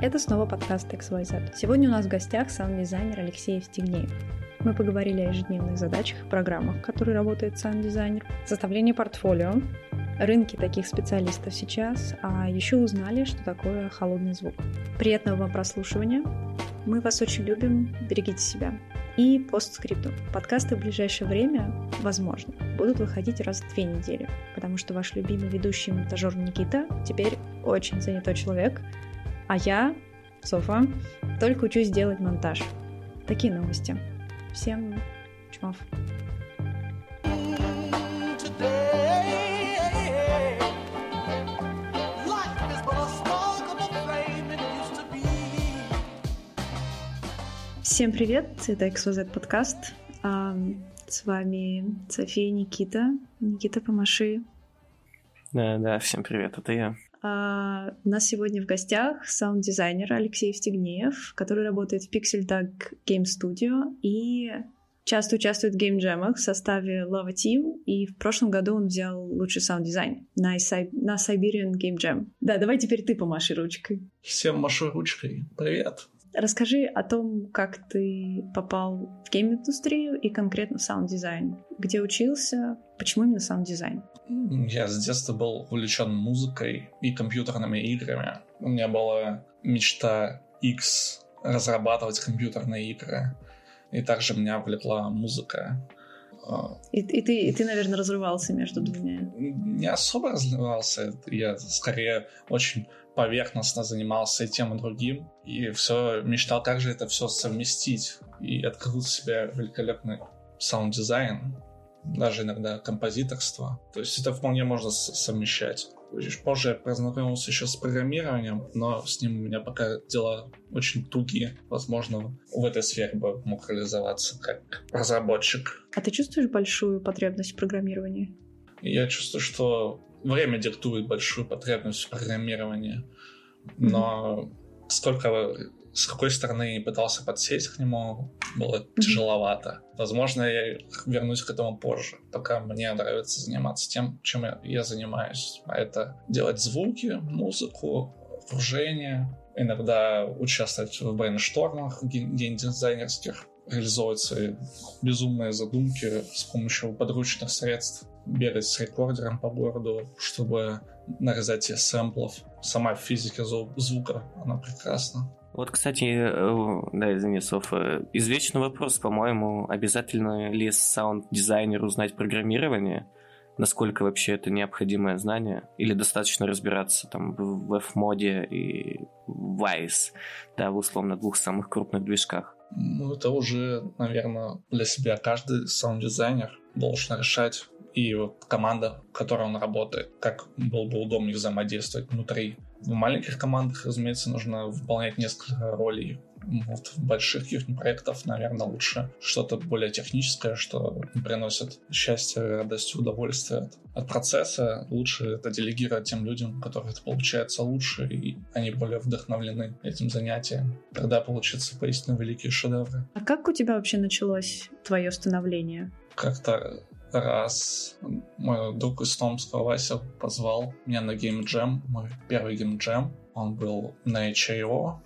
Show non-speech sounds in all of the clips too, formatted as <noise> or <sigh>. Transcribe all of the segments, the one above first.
Это снова подкаст XYZ. Сегодня у нас в гостях саунд-дизайнер Алексей Евстигнеев. Мы поговорили о ежедневных задачах и программах, которые работает саунд-дизайнер, составлении портфолио, рынке таких специалистов сейчас, а еще узнали, что такое холодный звук. Приятного вам прослушивания. Мы вас очень любим. Берегите себя. И постскрипту. Подкасты в ближайшее время, возможно, будут выходить раз в две недели, потому что ваш любимый ведущий монтажер Никита теперь очень занятой человек, а я, Софа, только учусь делать монтаж. Такие новости. Всем чмов. Всем привет, это XYZ подкаст. С вами София Никита. Никита, помаши. Да, да, всем привет, это я. А, у нас сегодня в гостях саунд-дизайнер Алексей Евстигнеев, который работает в Pixel Tag Game Studio и часто участвует в геймджемах в составе Lava Team, и в прошлом году он взял лучший саунд-дизайн на, на Siberian Game Jam. Да, давай теперь ты помаши ручкой. Всем машу ручкой. Привет. Расскажи о том, как ты попал в гейм-индустрию и конкретно в саунд-дизайн. Где учился, почему именно саунд-дизайн? Я с детства был увлечен музыкой и компьютерными играми. У меня была мечта X разрабатывать компьютерные игры. И также меня увлекла музыка. И, и, ты, и ты, наверное, разрывался между двумя? Не особо разрывался. Я скорее очень поверхностно занимался и тем, и другим. И все мечтал, как же это все совместить. И открыл себе великолепный саунд-дизайн, даже иногда композиторство. То есть это вполне можно совмещать. Позже я познакомился еще с программированием, но с ним у меня пока дела очень тугие. Возможно, в этой сфере бы мог реализоваться как разработчик. А ты чувствуешь большую потребность в программировании? Я чувствую, что время диктует большую потребность в программировании. Но mm-hmm. сколько с какой стороны пытался подсесть к нему, было mm-hmm. тяжеловато. Возможно, я вернусь к этому позже. Пока мне нравится заниматься тем, чем я, я занимаюсь. А это делать звуки, музыку, окружение, иногда участвовать в брейнштормах геймдизайнерских, реализовывать свои безумные задумки с помощью подручных средств, бегать с рекордером по городу, чтобы нарезать сэмплов. Сама физика звука, она прекрасна. Вот, кстати, э, да, извини, Софа, извечный вопрос, по-моему, обязательно ли саунд-дизайнеру знать программирование? Насколько вообще это необходимое знание? Или достаточно разбираться там в F-моде и Vice, да, в условно двух самых крупных движках? Ну, это уже, наверное, для себя каждый саунд-дизайнер должен решать и команда, в которой он работает, как было бы удобнее взаимодействовать внутри. В маленьких командах, разумеется, нужно выполнять несколько ролей. Вот в больших каких проектах, наверное, лучше что-то более техническое, что приносит счастье, радость, удовольствие от, от процесса. Лучше это делегировать тем людям, у которых это получается лучше, и они более вдохновлены этим занятием. Тогда получится поистине великие шедевры. А как у тебя вообще началось твое становление? Как-то раз мой друг из Томска, Вася, позвал меня на Jam, мой первый Jam. Он был на HIO,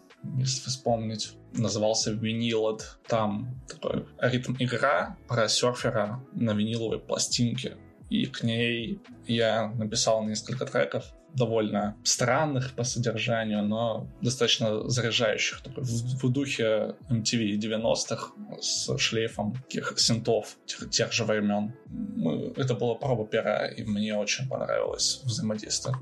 вспомнить. Назывался Винилот. Там такой ритм игра про серфера на виниловой пластинке. И к ней я написал несколько треков довольно странных по содержанию, но достаточно заряжающих. Такой, в, в духе MTV 90-х с шлейфом таких синтов тех, тех же времен. Мы, это была проба пера, и мне очень понравилось взаимодействие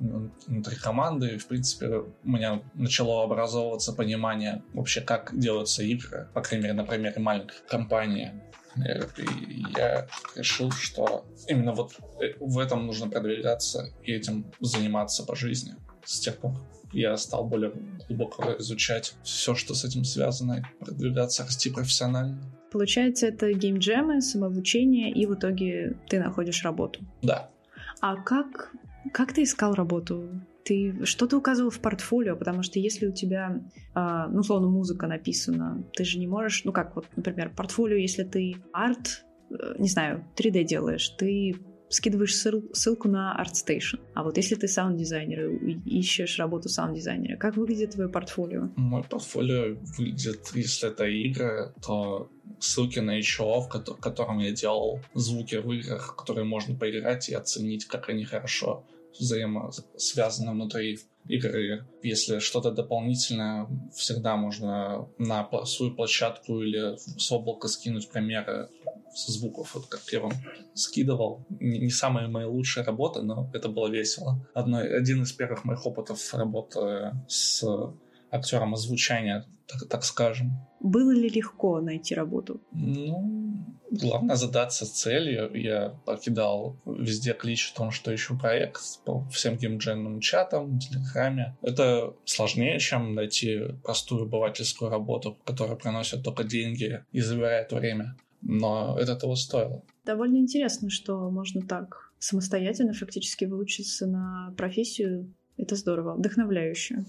внутри команды. И, в принципе, у меня начало образовываться понимание вообще, как делаются игры, по крайней мере, на примере маленькой компании и я решил, что именно вот э, в этом нужно продвигаться и этим заниматься по жизни. С тех пор я стал более глубоко изучать все, что с этим связано, и продвигаться, расти профессионально. Получается, это геймджемы, самообучение, и в итоге ты находишь работу. Да. А как, как ты искал работу? Ты что ты указывал в портфолио, потому что если у тебя, э, ну, условно, музыка написана, ты же не можешь, ну, как вот, например, портфолио, если ты арт, э, не знаю, 3D делаешь, ты скидываешь ссылку на ArtStation. А вот если ты саунд-дизайнер и ищешь работу саунд-дизайнера, как выглядит твое портфолио? Мой портфолио выглядит, если это игры, то ссылки на HO, в котором я делал звуки в играх, которые можно поиграть и оценить, как они хорошо взаимосвязаны внутри игры. Если что-то дополнительное, всегда можно на свою площадку или с облака скинуть примеры звуков, вот как я вам скидывал. Не, самая моя лучшая работа, но это было весело. Одно, один из первых моих опытов работы с актером озвучания, так, так скажем. Было ли легко найти работу? Ну, главное задаться целью. Я покидал везде клич о том, что ищу проект по всем геймдженным чатам, телеграме. Это сложнее, чем найти простую обывательскую работу, которая приносит только деньги и забирает время. Но это того стоило. Довольно интересно, что можно так самостоятельно фактически выучиться на профессию. Это здорово, вдохновляюще.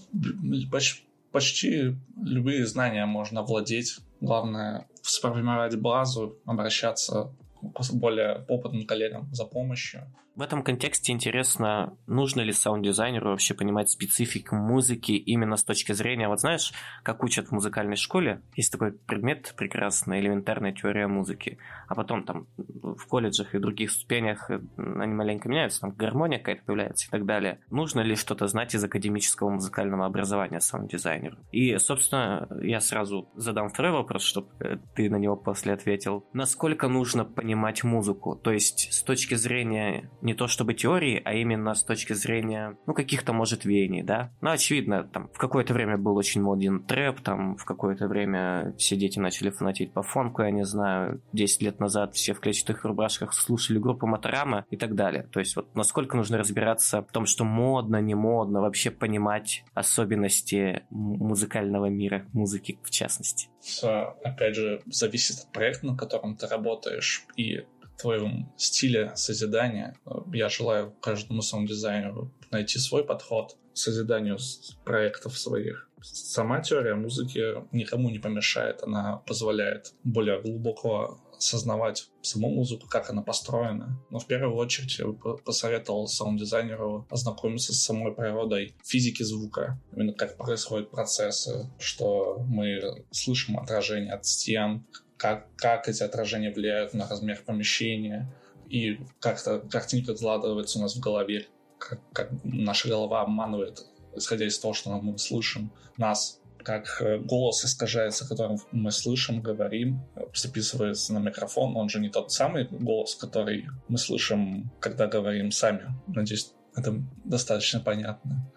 Почти почти любые знания можно владеть. Главное сформировать базу, обращаться к более опытным коллегам за помощью. В этом контексте интересно, нужно ли саунд-дизайнеру вообще понимать специфику музыки именно с точки зрения, вот знаешь, как учат в музыкальной школе, есть такой предмет прекрасный, элементарная теория музыки, а потом там в колледжах и других ступенях э, они маленько меняются, там гармония какая-то появляется и так далее. Нужно ли что-то знать из академического музыкального образования саунд-дизайнеру? И, собственно, я сразу задам второй вопрос, чтобы э, ты на него после ответил. Насколько нужно понимать музыку? То есть с точки зрения не то чтобы теории, а именно с точки зрения, ну, каких-то, может, веяний, да. Ну, очевидно, там, в какое-то время был очень моден трэп, там, в какое-то время все дети начали фанатить по фонку, я не знаю, 10 лет назад все в клетчатых рубашках слушали группу Моторама и так далее. То есть вот насколько нужно разбираться в том, что модно, не модно, вообще понимать особенности музыкального мира, музыки в частности. Все, опять же, зависит от проекта, на котором ты работаешь, и твоем стиле созидания. Я желаю каждому самому дизайнеру найти свой подход к созиданию проектов своих. Сама теория музыки никому не помешает, она позволяет более глубоко осознавать саму музыку, как она построена. Но в первую очередь я бы посоветовал саунд-дизайнеру ознакомиться с самой природой физики звука, именно как происходят процессы, что мы слышим отражение от стен, как, как эти отражения влияют на размер помещения, и как-то картинка складывается у нас в голове, как, как наша голова обманывает, исходя из того, что мы слышим нас, как э, голос искажается, которым мы слышим, говорим, записывается на микрофон. Он же не тот самый голос, который мы слышим, когда говорим сами. Надеюсь, это достаточно понятно.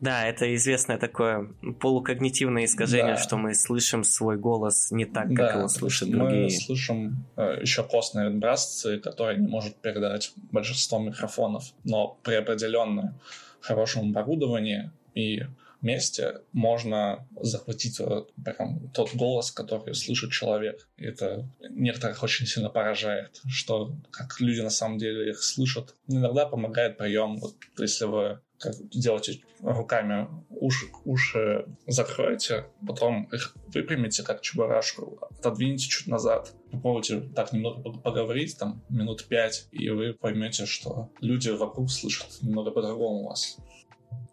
Да, это известное такое полукогнитивное искажение, да. что мы слышим свой голос не так, как да, его слышат другие. Мы слышим э, еще костные вибрации, которые не может передать большинство микрофонов, но при определенном хорошем оборудовании и месте можно захватить прям тот голос, который слышит человек. И это некоторых очень сильно поражает, что как люди на самом деле их слышат. Иногда помогает прием, вот если вы как делаете руками уши, уши закроете, потом их выпрямите, как чебурашку, отодвинете чуть назад, попробуйте так немного поговорить, там, минут пять, и вы поймете, что люди вокруг слышат немного по-другому вас.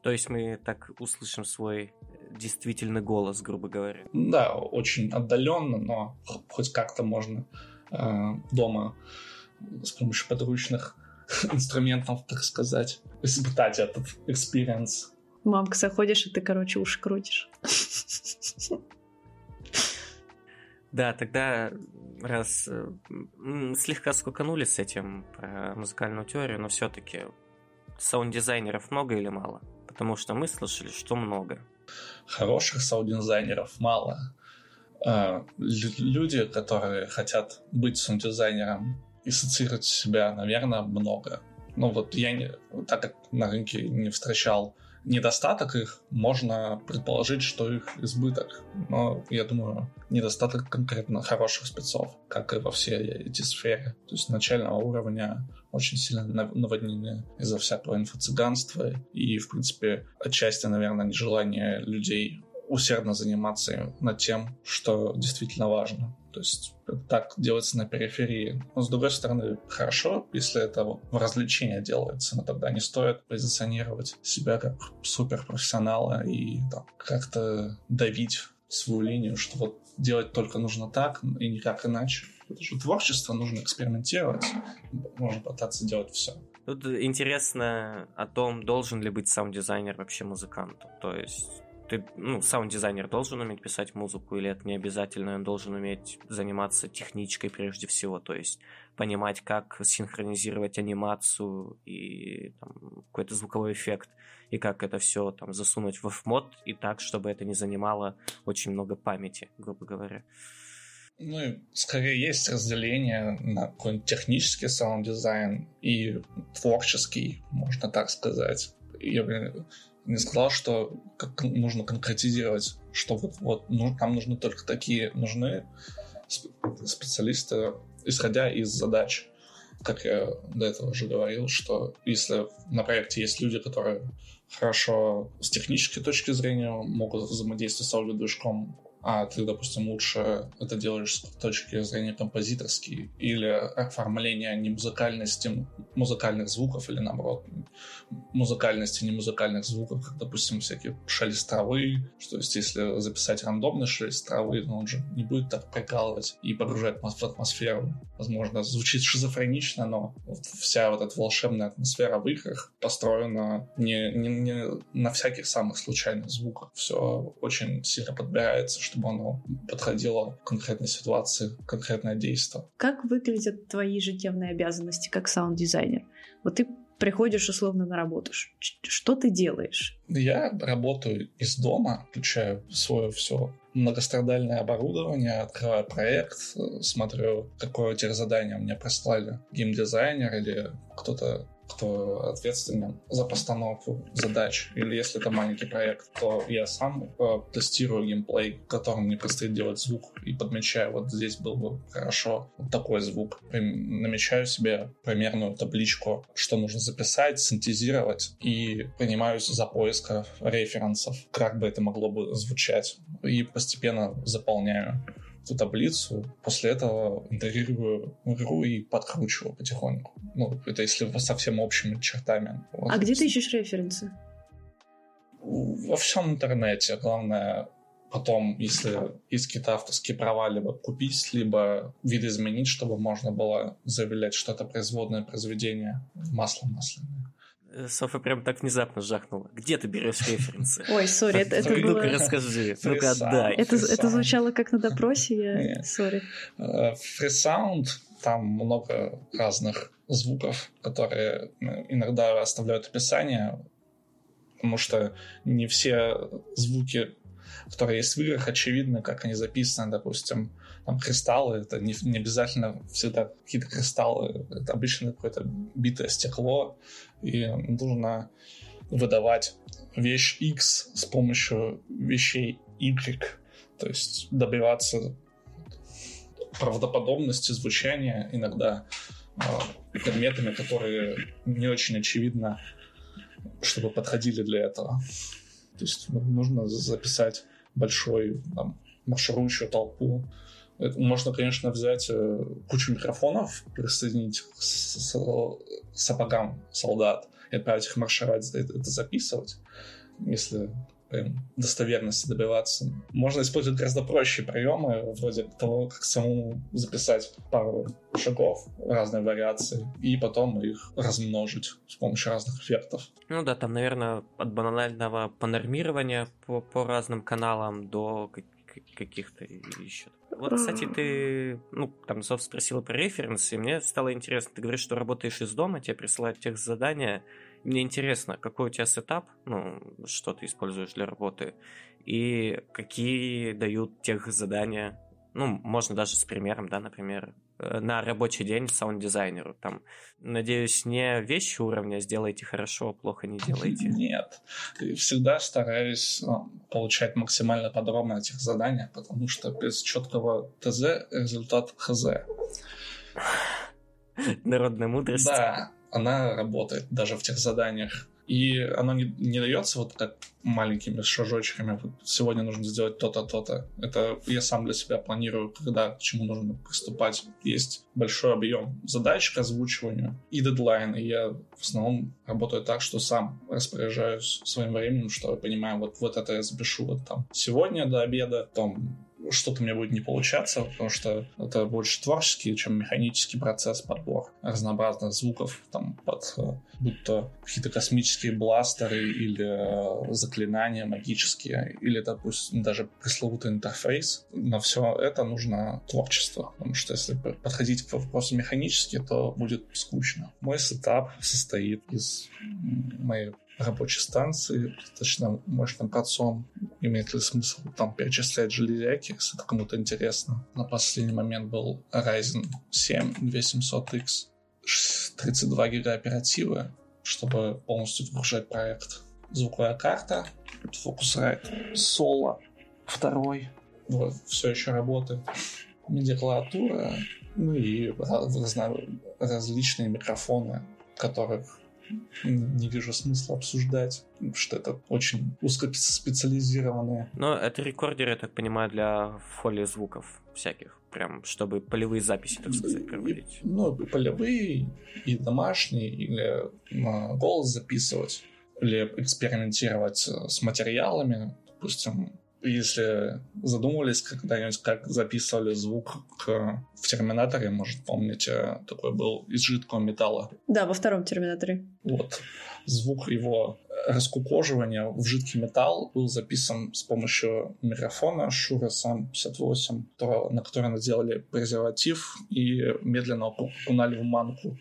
То есть мы так услышим свой действительный голос, грубо говоря. Да, очень отдаленно, но хоть как-то можно э, дома с помощью подручных <laughs> инструментов, так сказать, испытать этот experience. Мамка, заходишь, и ты, короче, уши крутишь. <laughs> Да, тогда раз э, слегка скуканули с этим про музыкальную теорию, но все-таки саунд-дизайнеров много или мало? Потому что мы слышали, что много. Хороших саунд-дизайнеров мало. А, люди, которые хотят быть саунд-дизайнером, ассоциировать себя, наверное, много. Ну вот я, не, так как на рынке не встречал недостаток их, можно предположить, что их избыток. Но я думаю, недостаток конкретно хороших спецов, как и во всей эти сфере. То есть начального уровня очень сильно наводнены из-за всякого инфо-цыганства и, в принципе, отчасти, наверное, нежелание людей усердно заниматься над тем, что действительно важно. То есть так делается на периферии. Но с другой стороны, хорошо, если это в развлечение делается, но тогда не стоит позиционировать себя как суперпрофессионала и там, как-то давить свою линию, что вот делать только нужно так и никак иначе. Это же творчество, нужно экспериментировать, можно пытаться делать все. Тут интересно о том, должен ли быть саунд-дизайнер вообще музыкантом. То есть ты, ну, саунд-дизайнер должен уметь писать музыку, или это не обязательно, он должен уметь заниматься техничкой прежде всего, то есть понимать, как синхронизировать анимацию и там, какой-то звуковой эффект, и как это все там засунуть в мод и так, чтобы это не занимало очень много памяти, грубо говоря. Ну, и скорее есть разделение на какой-нибудь технический саунд-дизайн и творческий, можно так сказать. Я не сказал, что как нужно конкретизировать, что вот, вот ну, нам нужны только такие, нужны специалисты, исходя из задач. Как я до этого уже говорил, что если на проекте есть люди, которые хорошо с технической точки зрения могут взаимодействовать с аудиодвижком, а ты, допустим, лучше это делаешь с точки зрения композиторской или оформления не музыкальности музыкальных звуков или, наоборот, музыкальности не музыкальных звуков, как, допустим, всякие шелест травы, что есть, если записать рандомный шелест травы, но он же не будет так прикалывать и погружать в атмосферу. Возможно, звучит шизофренично, но вот вся вот эта волшебная атмосфера в играх построена не, не, не на всяких самых случайных звуках. Все очень сильно подбирается, чтобы оно подходило к конкретной ситуации, конкретное действие. Как выглядят твои ежедневные обязанности как саунд-дизайнер? Вот ты приходишь условно на работу. Что ты делаешь? Я работаю из дома, включаю свое все многострадальное оборудование, открываю проект, смотрю, какое теперь задание мне прислали геймдизайнер или кто-то кто ответственен за постановку задач. Или если это маленький проект, то я сам э, тестирую геймплей, в котором мне предстоит делать звук, и подмечаю, вот здесь был бы хорошо вот такой звук. Намечаю себе примерную табличку, что нужно записать, синтезировать, и принимаюсь за поиск референсов, как бы это могло бы звучать, и постепенно заполняю эту таблицу, после этого интегрирую в игру и подкручиваю потихоньку. Ну, это если совсем общими чертами. Вот. А где ты ищешь референсы? Во всем интернете. Главное потом, если из какие-то авторские права, либо купить, либо видоизменить, чтобы можно было заявлять, что это производное произведение масло масляное. Э, Софа прям так внезапно жахнула. Где ты берешь референсы? <laughs> Ой, sorry, это, это было... Ну-ка расскажи, ну-ка отдай. Это, это звучало как на допросе, я... Sorry. Freesound, э, там много разных звуков, которые э, иногда оставляют описание, потому что не все звуки, которые есть в играх, очевидны, как они записаны, допустим, там кристаллы, это не, не обязательно всегда какие-то кристаллы, это обычно какое-то битое стекло, и нужно выдавать вещь X с помощью вещей Y, то есть добиваться правдоподобности звучания иногда э, предметами, которые не очень очевидно, чтобы подходили для этого. То есть нужно записать большой там, марширующую толпу можно, конечно, взять э, кучу микрофонов, присоединить к сапогам солдат и отправить их маршировать, это, это записывать, если прям достоверности добиваться. Можно использовать гораздо проще приемы, вроде того, как самому записать пару шагов, разные вариации, и потом их размножить с помощью разных эффектов. Ну да, там, наверное, от банального панормирования по, по разным каналам до каких-то еще. Вот, кстати, ты, ну, там, Зов спросила про референсы, и мне стало интересно. Ты говоришь, что работаешь из дома, тебе присылают тех задания. Мне интересно, какой у тебя сетап, ну, что ты используешь для работы, и какие дают тех задания. Ну, можно даже с примером, да, например, на рабочий день саунд-дизайнеру. Там, надеюсь, не вещи уровня сделайте хорошо, плохо не делайте. <laughs> Нет. Всегда стараюсь ну, получать максимально подробно этих заданий, потому что без четкого ТЗ результат ХЗ. Народная мудрость. Да, она работает даже в тех заданиях, И оно не, не дается вот как маленькими шажочками. Вот сегодня нужно сделать то-то, то-то. Это я сам для себя планирую, когда к чему нужно приступать. Есть большой объем задач к озвучиванию и дедлайн. И я в основном работаю так, что сам распоряжаюсь своим временем, что я понимаю, вот, вот это я запишу вот там сегодня до обеда, там что-то меня будет не получаться, потому что это больше творческий, чем механический процесс подбор разнообразных звуков, там, под э, будь то какие-то космические бластеры или э, заклинания магические, или, допустим, даже пресловутый интерфейс. На все это нужно творчество, потому что если подходить к вопросу механически, то будет скучно. Мой сетап состоит из моей рабочей станции, достаточно мощным процом. Имеет ли смысл там перечислять железяки, если это кому-то интересно. На последний момент был Ryzen 7 2700X, 32 гига оперативы, чтобы полностью загружать проект. Звуковая карта, Focusrite Solo второй, вот, все еще работает. Медиаклавиатура, ну и разно, различные микрофоны, которых не вижу смысла обсуждать, что это очень узкоспециализированные. Но это рекордеры, я так понимаю, для фоли звуков всяких, прям, чтобы полевые записи, так сказать, проводить. Ну, и полевые, и домашние, или на голос записывать, или экспериментировать с материалами, допустим, если задумывались когда-нибудь, как записывали звук к... в Терминаторе, может, помните, такой был из жидкого металла. Да, во втором Терминаторе. Вот. Звук его раскукоживания в жидкий металл был записан с помощью микрофона Shure SM58, на который наделали презерватив и медленно окунули в манку.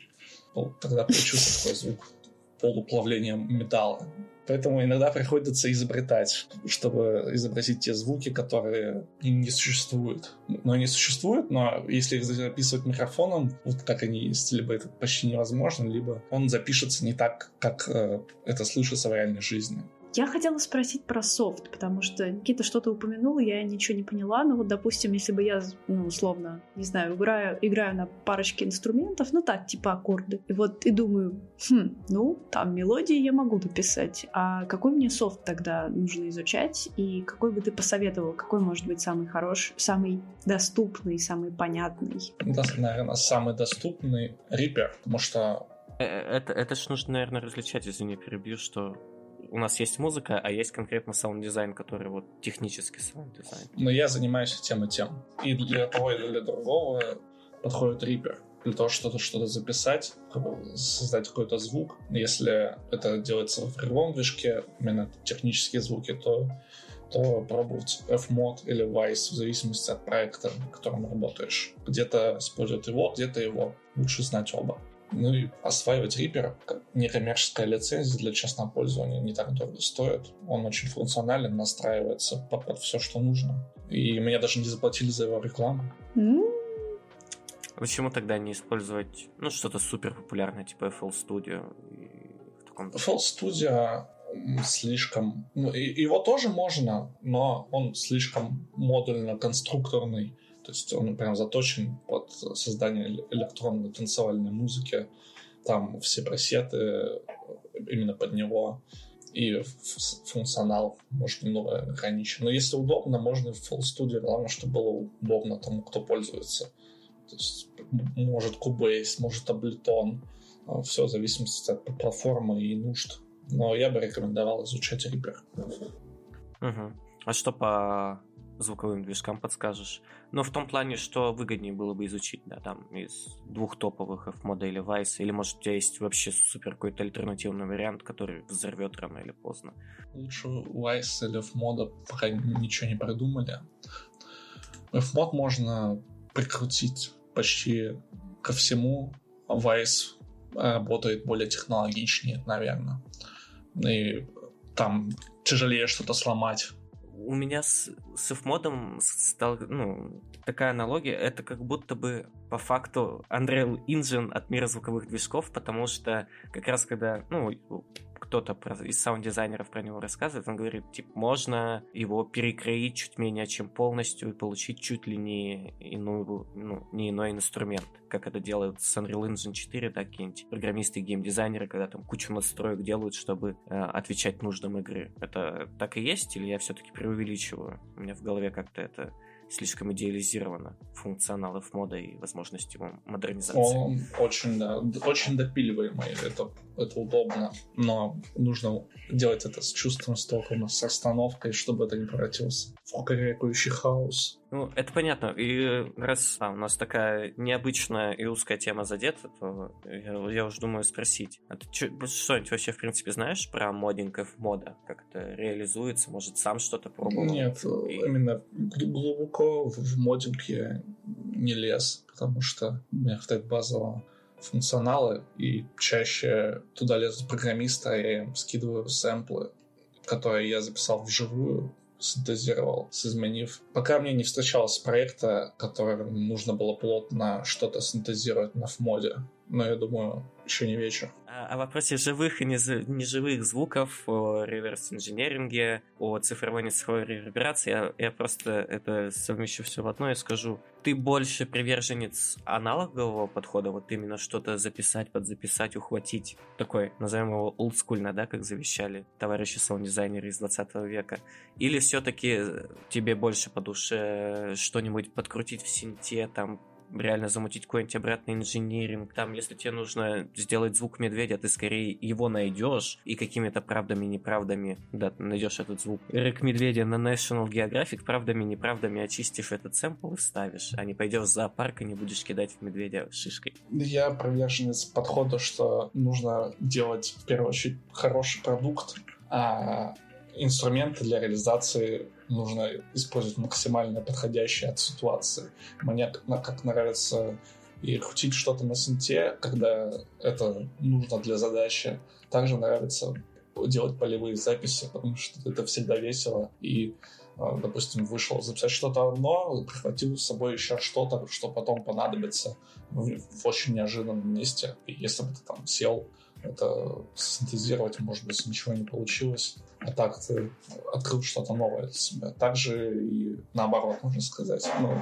Тогда получился такой звук полуплавления металла. Поэтому иногда приходится изобретать, чтобы изобразить те звуки, которые не существуют. Но они существуют, но если их записывать микрофоном, вот как они есть, либо это почти невозможно, либо он запишется не так, как э, это слышится в реальной жизни. Я хотела спросить про софт, потому что Никита что-то упомянул, я ничего не поняла. Но вот, допустим, если бы я, ну, условно, не знаю, играю, играю на парочке инструментов, ну так, типа аккорды, и вот и думаю, хм, ну, там мелодии я могу написать, а какой мне софт тогда нужно изучать, и какой бы ты посоветовал, какой может быть самый хороший, самый доступный, самый понятный? Да, наверное, самый доступный Reaper, потому что э, э, это, это ж нужно, наверное, различать, извини, перебью, что у нас есть музыка, а есть конкретно саунд-дизайн, который вот технический саунд-дизайн. Но я занимаюсь тем и тем. И для того, и для другого подходит Reaper. Для того, чтобы что-то записать, создать какой-то звук. Если это делается в рядовом движке, именно технические звуки, то то пробовать FMOD или Wwise в зависимости от проекта, на котором работаешь. Где-то используют его, где-то его. Лучше знать оба. Ну и осваивать Reaper, некоммерческая лицензия для частного пользования, не так дорого стоит. Он очень функционален, настраивается под, под все, что нужно. И меня даже не заплатили за его рекламу. Почему тогда не использовать ну, что-то супер популярное, типа FL Studio? FL Studio слишком... Ну, его тоже можно, но он слишком модульно-конструкторный. То есть он прям заточен под создание электронной танцевальной музыки. Там все пресеты именно под него. И функционал, может, немного ограничен. Но если удобно, можно в Full Studio. Главное, чтобы было удобно тому, кто пользуется. То есть может Cubase, может Ableton. Все в зависимости от платформы и нужд. Но я бы рекомендовал изучать Reaper. Угу. А что по звуковым движкам подскажешь. Но в том плане, что выгоднее было бы изучить, да, там, из двух топовых F-мода или Vice, или, может, у тебя есть вообще супер какой-то альтернативный вариант, который взорвет рано или поздно. Лучше Vice или F-мода пока ничего не придумали. F-мод можно прикрутить почти ко всему. Vice работает более технологичнее, наверное. И там тяжелее что-то сломать у меня с, с F-модом стал, ну, такая аналогия, это как будто бы по факту Unreal Engine от мира звуковых движков, потому что как раз когда, ну, кто-то из саунд-дизайнеров про него рассказывает, он говорит, типа, можно его перекроить чуть менее чем полностью и получить чуть ли не иную, ну, не иной инструмент, как это делают с Unreal Engine 4, так какие-нибудь программисты геймдизайнеры, когда там кучу настроек делают, чтобы э, отвечать нуждам игры. Это так и есть, или я все-таки преувеличиваю? У меня в голове как-то это слишком идеализировано функционалов мода и возможности его модернизации. Он очень, да, очень допиливаемый, это, это удобно, но нужно делать это с чувством стока, с расстановкой, чтобы это не превратился в кукарекающий хаос. Ну, это понятно. И раз а, у нас такая необычная и узкая тема задета, то я, я уже думаю спросить. А ты что-нибудь вообще, в принципе, знаешь про моддингов мода? Как это реализуется? Может, сам что-то пробовал? Нет, и... именно глубоко в моддинг я не лез, потому что у меня хватает базового функционала, и чаще туда лезут программисты, а я им скидываю сэмплы, которые я записал вживую, синтезировал, изменив. Пока мне не встречалось проекта, которым нужно было плотно что-то синтезировать на фмоде. Но я думаю, еще не вечер. О вопросе живых и неживых звуков, о реверс-инженеринге, о цифровой нецифровой реверберации, я, я просто это совмещу все в одно и скажу. Ты больше приверженец аналогового подхода, вот именно что-то записать, подзаписать, ухватить, такой, назовем его олдскульно, да, как завещали товарищи саунд-дизайнеры из 20 века, или все-таки тебе больше по душе что-нибудь подкрутить в синте, там, реально замутить какой-нибудь обратный инжиниринг. Там, если тебе нужно сделать звук медведя, ты скорее его найдешь и какими-то правдами неправдами да, найдешь этот звук. Рык медведя на National Geographic правдами неправдами очистишь этот сэмпл и ставишь, а не пойдешь в зоопарк и не будешь кидать в медведя шишкой. Я приверженец подхода, что нужно делать в первую очередь хороший продукт, а инструменты для реализации нужно использовать максимально подходящие от ситуации. Мне как нравится и крутить что-то на синте, когда это нужно для задачи. Также нравится делать полевые записи, потому что это всегда весело. И, а, допустим, вышел записать что-то одно, прихватил с собой еще что-то, что потом понадобится в, очень неожиданном месте. И если бы ты там сел это синтезировать, может быть, ничего не получилось. А так ты открыл что-то новое для себя. Также и наоборот, можно сказать. Ну,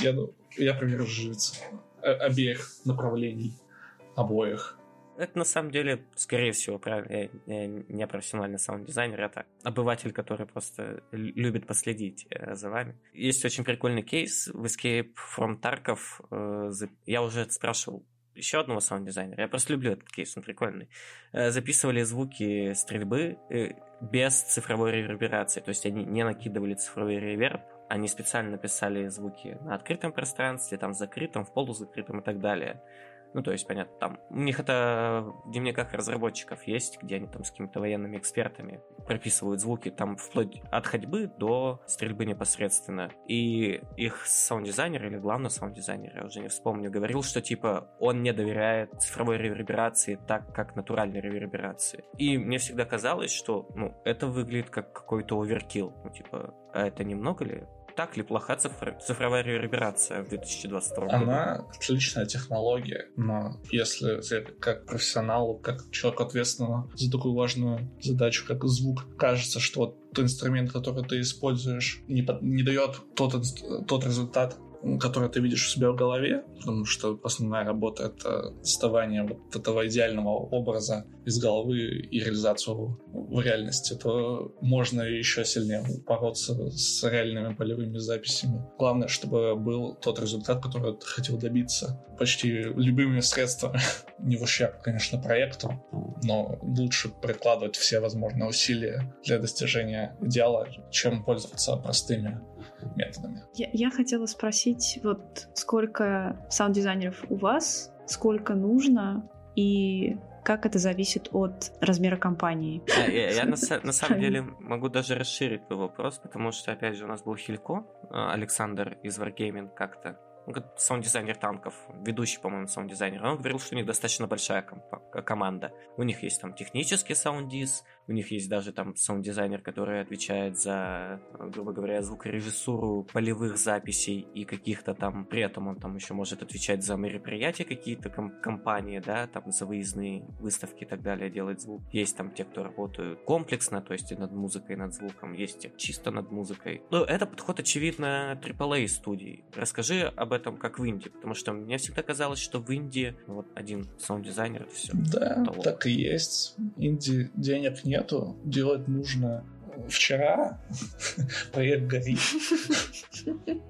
я, я приверженец обеих направлений, обоих. Это на самом деле, скорее всего, правильно, я не профессиональный саунд-дизайнер, это обыватель, который просто любит последить э, за вами. Есть очень прикольный кейс в Escape from Tarkov. Э, я уже спрашивал еще одного саунд-дизайнера. Я просто люблю этот кейс, он прикольный. Э, записывали звуки стрельбы э, без цифровой реверберации. То есть они не накидывали цифровой реверб, они специально писали звуки на открытом пространстве, там, закрытом, в полузакрытом и так далее. Ну, то есть, понятно, там у них это в дневниках разработчиков есть, где они там с какими-то военными экспертами прописывают звуки, там вплоть от ходьбы до стрельбы непосредственно. И их саунд-дизайнер или главный саунд-дизайнер, я уже не вспомню, говорил, что типа он не доверяет цифровой реверберации так, как натуральной реверберации. И мне всегда казалось, что ну, это выглядит как какой-то overkill. Ну, типа, а это немного ли? Так ли плоха цифр... цифровая реверберация в 2022 году? Она отличная технология, но если как профессионалу, как человек ответственного за такую важную задачу, как звук, кажется, что тот инструмент, который ты используешь, не, не дает тот, тот результат, который ты видишь у себя в голове, потому что основная работа — это создавание вот этого идеального образа из головы и реализацию в реальности, то можно еще сильнее бороться с реальными полевыми записями. Главное, чтобы был тот результат, который ты хотел добиться почти любыми средствами. <laughs> Не в ущерб, конечно, проекту, но лучше прикладывать все возможные усилия для достижения идеала, чем пользоваться простыми методами. Я, я хотела спросить, вот сколько саунд-дизайнеров у вас, сколько нужно и как это зависит от размера компании? А, я, я на, на самом деле могу даже расширить твой вопрос, потому что, опять же, у нас был Хилько, а, Александр из Wargaming как-то саунд-дизайнер танков, ведущий, по-моему, саунд-дизайнер, он говорил, что у них достаточно большая команда. У них есть там технический саунд-диз, у них есть даже там саунд-дизайнер, который отвечает за, грубо говоря, звукорежиссуру полевых записей и каких-то там, при этом он там еще может отвечать за мероприятия какие-то ком- компании, да, там за выездные выставки и так далее, делать звук. Есть там те, кто работают комплексно, то есть и над музыкой, и над звуком, есть те чисто над музыкой. Ну, это подход, очевидно, AAA студий. Расскажи об этом как в инди, потому что мне всегда казалось, что в инди вот один саунд-дизайнер все. Да, потолок. так и есть. Инди денег нету, делать нужно вчера <laughs> проект горит.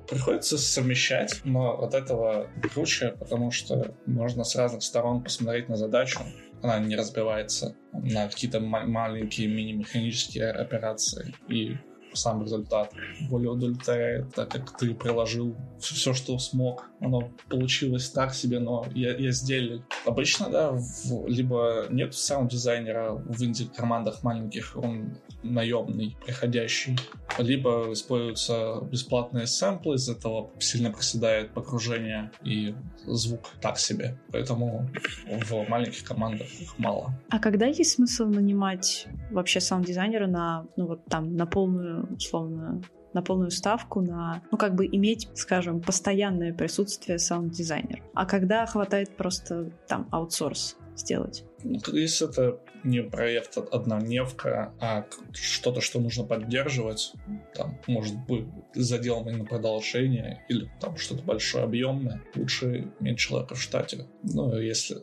Приходится совмещать, но от этого круче, потому что можно с разных сторон посмотреть на задачу. Она не разбивается на какие-то маленькие мини-механические операции. И сам результат более удовлетворяет, так как ты приложил все, что смог. Оно получилось так себе, но я, я сделал. Обычно, да, в, либо нет саунд-дизайнера в инди-командах маленьких, он наемный, приходящий, либо используются бесплатные сэмплы, из этого сильно проседает покружение и звук так себе. Поэтому в маленьких командах их мало. А когда есть смысл нанимать вообще саунд-дизайнера на, ну вот там, на полную, условно, на полную ставку, на, ну, как бы иметь, скажем, постоянное присутствие саунд-дизайнера. А когда хватает просто там аутсорс сделать? Ну, если это не проект однодневка, а что-то, что нужно поддерживать, там, может быть, заделано на продолжение или там что-то большое, объемное, лучше иметь человека в штате. Ну, если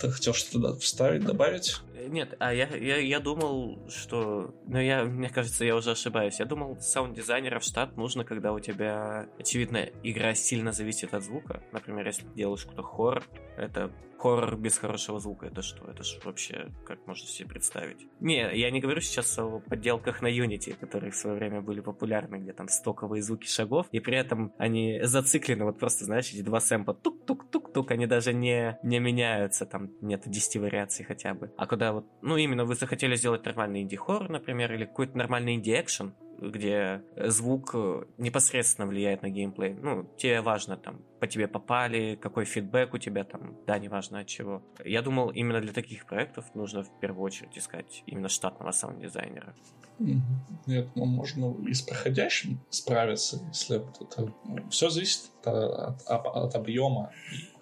ты хотел что-то вставить, добавить, нет, а я, я, я думал, что... Ну, я, мне кажется, я уже ошибаюсь. Я думал, саунд-дизайнера в штат нужно, когда у тебя, очевидно, игра сильно зависит от звука. Например, если делаешь какой-то хоррор, это хоррор без хорошего звука. Это что? Это же вообще, как можно себе представить? Не, я не говорю сейчас о подделках на Unity, которые в свое время были популярны, где там стоковые звуки шагов, и при этом они зациклены, вот просто, знаешь, эти два сэмпа тук-тук-тук-тук, они даже не, не меняются, там нет 10 вариаций хотя бы. А вот, ну именно вы захотели сделать нормальный инди-хоррор, например, или какой-то нормальный инди-экшен, где звук непосредственно влияет на геймплей. Ну, тебе важно там, по тебе попали, какой фидбэк у тебя там, да, неважно от чего. Я думал, именно для таких проектов нужно в первую очередь искать именно штатного саунд-дизайнера. Нет, ну, можно и с проходящим справиться, если это, ну, все зависит от, от, от объема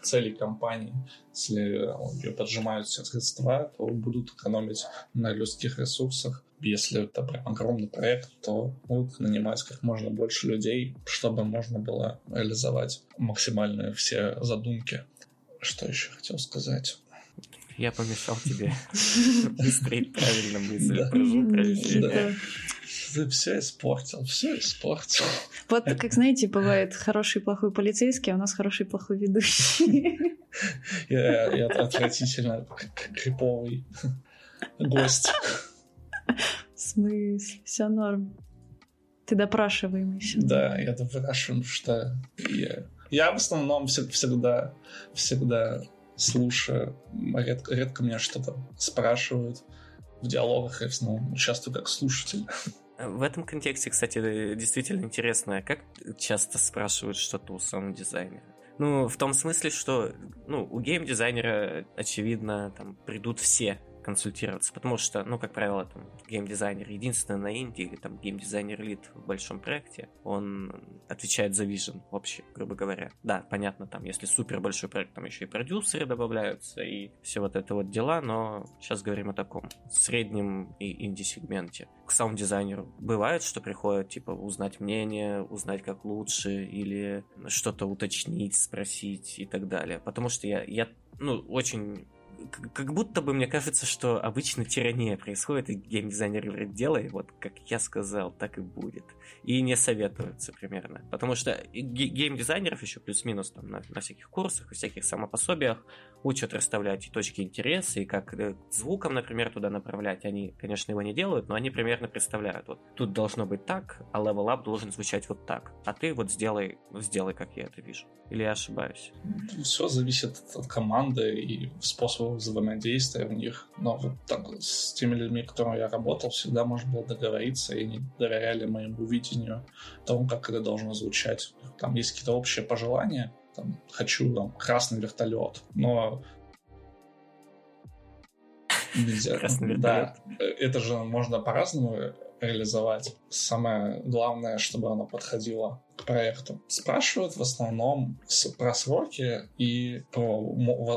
целей компании. Если ее поджимают все средства, то будут экономить на людских ресурсах. Если это прям огромный проект, то будут нанимать как можно больше людей, чтобы можно было реализовать максимально все задумки. Что еще хотел сказать? Я помешал тебе <laughs> выстроить правильно мысль Да. Ты все испортил, все испортил. Вот как, знаете, бывает хороший и плохой полицейский, а у нас хороший и плохой ведущий. <laughs> Я, я отвратительно криповый гость. В смысле? Все норм. Ты допрашиваемый еще. Да, я допрашиваем, что я, я в основном всегда, всегда слушаю. Редко, редко меня что-то спрашивают в диалогах, я в основном участвую как слушатель. В этом контексте, кстати, действительно интересно, как часто спрашивают что-то у саунд-дизайнера? Ну, в том смысле, что ну, у гейм-дизайнера, очевидно, там придут все консультироваться, потому что, ну, как правило, там, геймдизайнер единственный на Индии, там, геймдизайнер лид в большом проекте, он отвечает за вижен вообще, грубо говоря. Да, понятно, там, если супер большой проект, там еще и продюсеры добавляются, и все вот это вот дела, но сейчас говорим о таком среднем и инди-сегменте. К саунд-дизайнеру бывает, что приходят, типа, узнать мнение, узнать, как лучше, или что-то уточнить, спросить и так далее. Потому что я, я ну, очень как будто бы мне кажется, что обычно тирания происходит, и геймдизайнер говорит, делай, вот как я сказал, так и будет. И не советуются примерно. Потому что геймдизайнеров еще плюс-минус там на, на всяких курсах всяких самопособиях учат расставлять точки интереса, и как э, звуком, например, туда направлять. Они, конечно, его не делают, но они примерно представляют. Вот тут должно быть так, а level up должен звучать вот так. А ты вот сделай, сделай, как я это вижу. Или я ошибаюсь? Все зависит от команды и способа взаимодействия в них. Но вот так, с теми людьми, которыми я работал, всегда можно было договориться, и они доверяли моему видению того, как это должно звучать. Там есть какие-то общие пожелания, там, хочу там, красный вертолет, но нельзя. Красный Да, это же можно по-разному реализовать. Самое главное, чтобы оно подходило к проекту. Спрашивают в основном про сроки и про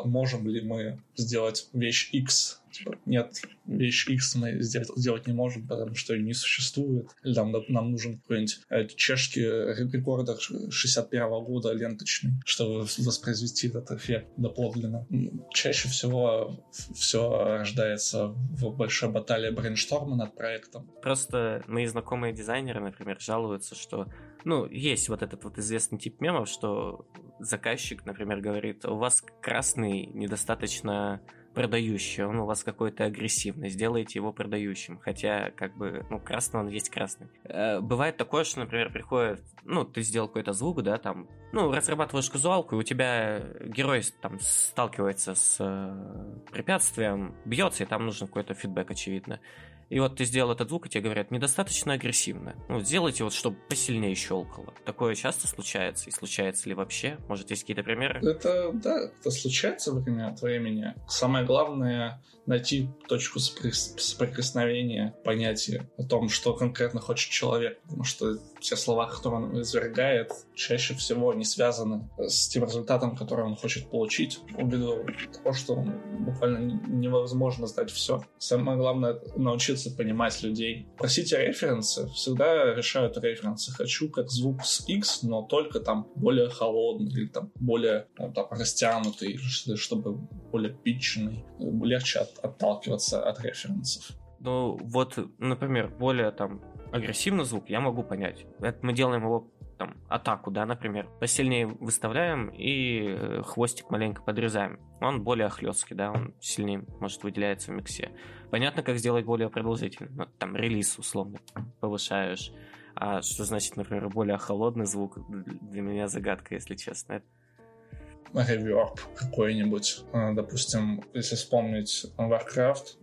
можем ли мы сделать вещь X Нет, вещь X мы сделать, сделать не можем, потому что не существует. Или там нам нужен какой-нибудь э, чешский рекордер 61 -го года ленточный, чтобы воспроизвести этот эффект доподлинно. Чаще всего все рождается в большой баталии брейншторма над проектом. Просто мои знакомые дизайнеры, например, жалуются, что ну, есть вот этот вот известный тип мемов, что заказчик, например, говорит, у вас красный недостаточно продающий, он у вас какой-то агрессивный, сделайте его продающим, хотя, как бы, ну, красный он есть красный. Э, бывает такое, что, например, приходит, ну, ты сделал какой-то звук, да, там, ну, разрабатываешь казуалку, и у тебя герой там сталкивается с э, препятствием, бьется, и там нужен какой-то фидбэк, очевидно. И вот ты сделал этот звук, и тебе говорят, недостаточно агрессивно. Ну, сделайте вот, чтобы посильнее щелкало. Такое часто случается? И случается ли вообще? Может, есть какие-то примеры? Это, да, это случается время от времени. Самое главное найти точку соприкосновения, понятие о том, что конкретно хочет человек. Потому что те слова, которые он извергает, чаще всего не связаны с тем результатом, который он хочет получить, ввиду того, что буквально невозможно знать все. Самое главное — научиться понимать людей. Просите референсы, всегда решают референсы. Хочу как звук с X, но только там более холодный или там более там, растянутый, чтобы более питчный, легче от, отталкиваться от референсов. Ну, вот, например, более там агрессивный звук я могу понять. Это мы делаем его там, атаку, да, например, посильнее выставляем и э, хвостик маленько подрезаем. Он более хлесткий, да, он сильнее, может, выделяется в миксе. Понятно, как сделать более продолжительный. Ну, там релиз условно повышаешь. А что значит, например, более холодный звук? Для меня загадка, если честно реверб какой-нибудь. А, допустим, если вспомнить Warcraft,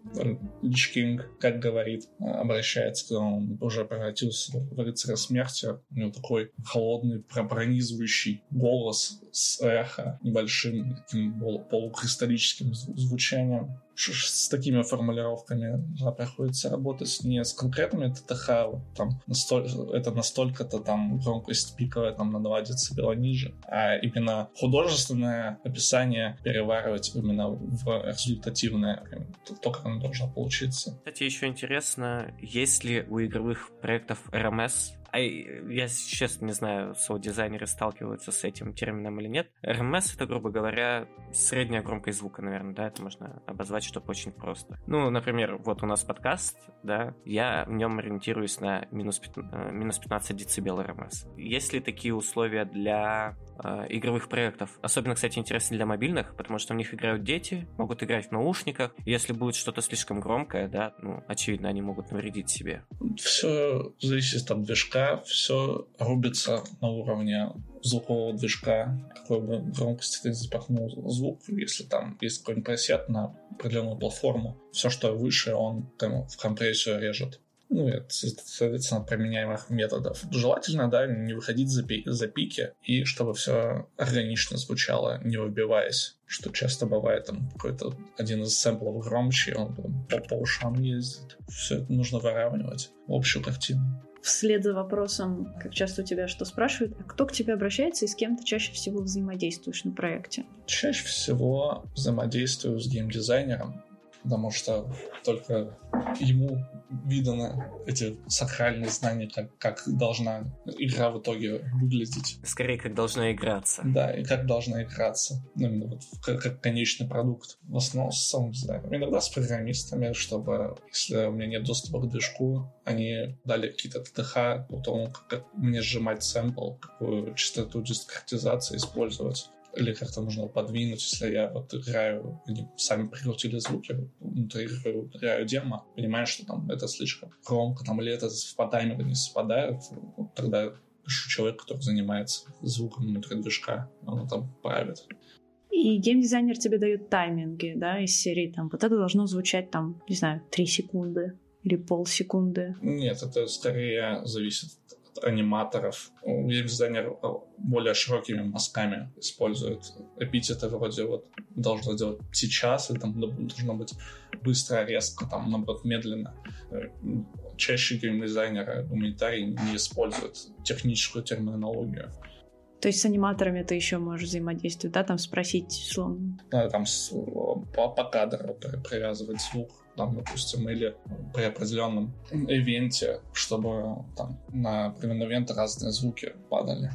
Lich King, как говорит, обращается, когда он уже превратился в рыцаря смерти, у него такой холодный, пронизывающий голос с эхо, небольшим таким полукристаллическим звучанием с такими формулировками приходится работать? Не с конкретными ТТХ, вот, там, настоль, это настолько-то там громкость пиковая там на 2 дБ ниже, а именно художественное описание переваривать именно в результативное, то, как оно должно получиться. Кстати, еще интересно, есть ли у игровых проектов RMS а я честно не знаю, соу-дизайнеры сталкиваются с этим термином или нет. RMS это, грубо говоря, средняя громкость звука, наверное, да, это можно обозвать, чтобы очень просто. Ну, например, вот у нас подкаст, да, я в нем ориентируюсь на минус, 15, э, минус 15 децибел RMS. Есть ли такие условия для э, игровых проектов? Особенно, кстати, интересно для мобильных, потому что в них играют дети, могут играть в наушниках. Если будет что-то слишком громкое, да, ну, очевидно, они могут навредить себе. Все зависит от движка движка все рубится на уровне звукового движка, какой бы громкости ты запахнул звук, если там есть какой-нибудь пресет на определенную платформу, все, что выше, он там в компрессию режет. Ну, это, соответственно, применяемых методов. Желательно, да, не выходить за, пи- за пики, и чтобы все органично звучало, не выбиваясь, что часто бывает, там, какой-то один из сэмплов громче, он там, по, ушам ездит. Все это нужно выравнивать общую картину вслед за вопросом, как часто у тебя что спрашивают, а кто к тебе обращается и с кем ты чаще всего взаимодействуешь на проекте? Чаще всего взаимодействую с геймдизайнером, потому что только ему виданы эти сакральные знания, как, как должна игра в итоге выглядеть. Скорее, как должна играться. Да, и как должна играться. Ну, именно вот как, как конечный продукт. В основном с самым дизайнером. Иногда с программистами, чтобы, если у меня нет доступа к движку, они дали какие-то ТТХ по тому, как, как мне сжимать сэмпл, какую частоту дискретизации использовать или как-то нужно подвинуть, если я вот играю, они сами прикрутили звуки, внутри игры играю демо, понимаю, что там это слишком громко, там, или это в по таймеру не совпадает, вот тогда пишу человек, который занимается звуком внутри движка, он там правит. И геймдизайнер тебе дает тайминги, да, из серии, там, вот это должно звучать, там, не знаю, 3 секунды или полсекунды. Нет, это скорее зависит аниматоров. Геймдизайнер более широкими мазками использует эпитеты вроде вот должно делать сейчас, или там должно быть быстро, резко, там, наоборот, медленно. Чаще геймдизайнеры, гуманитарии не используют техническую терминологию. То есть с аниматорами ты еще можешь взаимодействовать, да, там спросить словно. Да, там с, по, по кадру привязывать звук, там, допустим, или при определенном ивенте, чтобы там на определенный ивент разные звуки падали.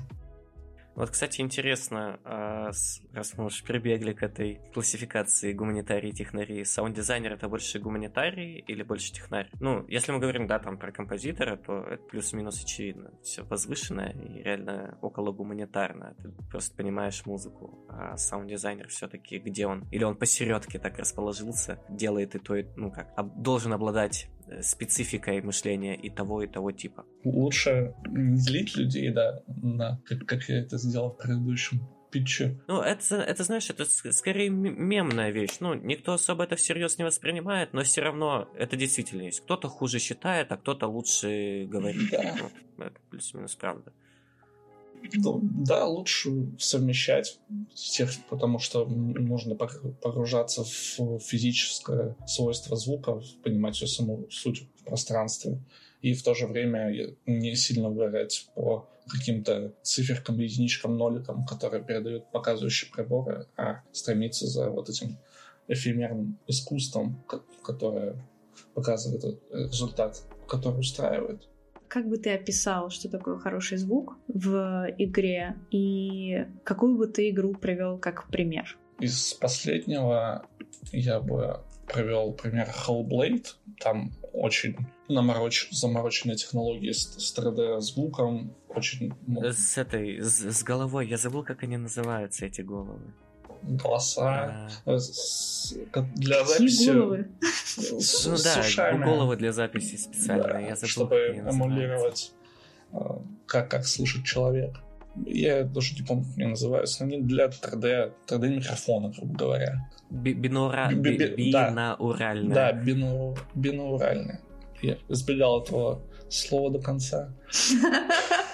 Вот, кстати, интересно, а, раз мы уж прибегли к этой классификации гуманитарии и технари, саунд-дизайнер это больше гуманитарий или больше технарь? Ну, если мы говорим, да, там про композитора, то это плюс-минус очевидно. Все возвышенное и реально около гуманитарное. Ты просто понимаешь музыку. А саунд-дизайнер все-таки где он? Или он посередке так расположился, делает и то, и, ну как, должен обладать спецификой мышления и того, и того типа. Лучше не злить людей, да, на, как, как я это сделал в предыдущем питче. Ну, это, это, знаешь, это скорее мемная вещь. Ну, никто особо это всерьез не воспринимает, но все равно это действительно есть. Кто-то хуже считает, а кто-то лучше говорит. Да. Ну, это плюс-минус правда. Да, лучше совмещать всех, потому что можно погружаться в физическое свойство звука, понимать всю саму суть в пространстве, и в то же время не сильно угорать по каким-то циферкам, единичкам, ноликам, которые передают показывающие приборы, а стремиться за вот этим эфемерным искусством, которое показывает результат, который устраивает. Как бы ты описал, что такое хороший звук в игре, и какую бы ты игру привел как пример? Из последнего я бы привел пример Hellblade. Там очень намороч... замороченные технологии с, с 3D-звуком. Очень... С этой, с, с головой. Я забыл, как они называются, эти головы голоса а... для записи. головы? С, ну да, ушами, головы для записи специальные. Да, я забыл, чтобы эмулировать, как, как слышит человек. Я даже не помню, как они называются. Они для 3D, 3D микрофона, грубо говоря. Бинура... Бинауральные. Да, бину... бинауральные. Я избегал этого слова до конца. <laughs>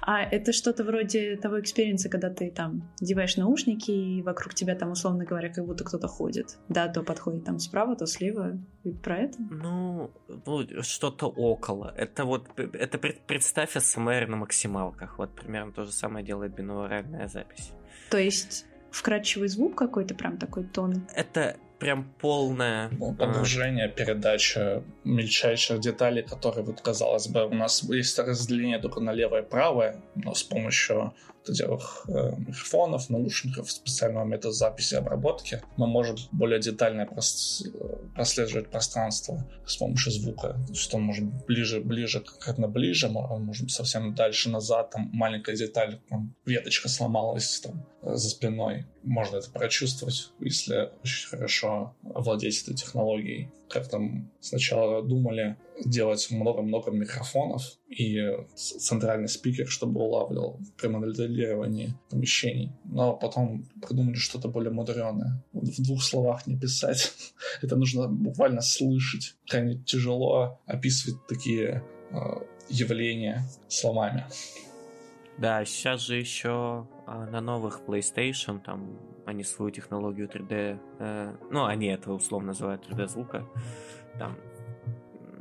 А это что-то вроде того experience а, когда ты там одеваешь наушники, и вокруг тебя там, условно говоря, как будто кто-то ходит. Да, то подходит там справа, то слева. И про это? Ну, ну что-то около. Это вот, это представь АСМР на максималках. Вот примерно то же самое делает бинуральная запись. То есть вкрадчивый звук какой-то, прям такой тон? Это прям полное... Ну, погружение, передача мельчайших деталей, которые, вот, казалось бы, у нас есть разделение только на левое и правое, но с помощью этих э, микрофонов, наушников, специального метода записи и обработки, мы можем более детально прос прослеживать пространство с помощью звука, что может ближе, ближе, конкретно ближе, может быть совсем дальше назад, там маленькая деталь, там, веточка сломалась там, за спиной. Можно это прочувствовать, если очень хорошо овладеть этой технологией. Как там сначала думали, делать много-много микрофонов и центральный спикер, чтобы улавливал при моделировании помещений. Но потом придумали что-то более мудреное. В двух словах не писать. <laughs> Это нужно буквально слышать. Крайне тяжело описывать такие э, явления словами. Да, сейчас же еще а, на новых PlayStation там они свою технологию 3D, э, ну они это условно называют 3D звука, там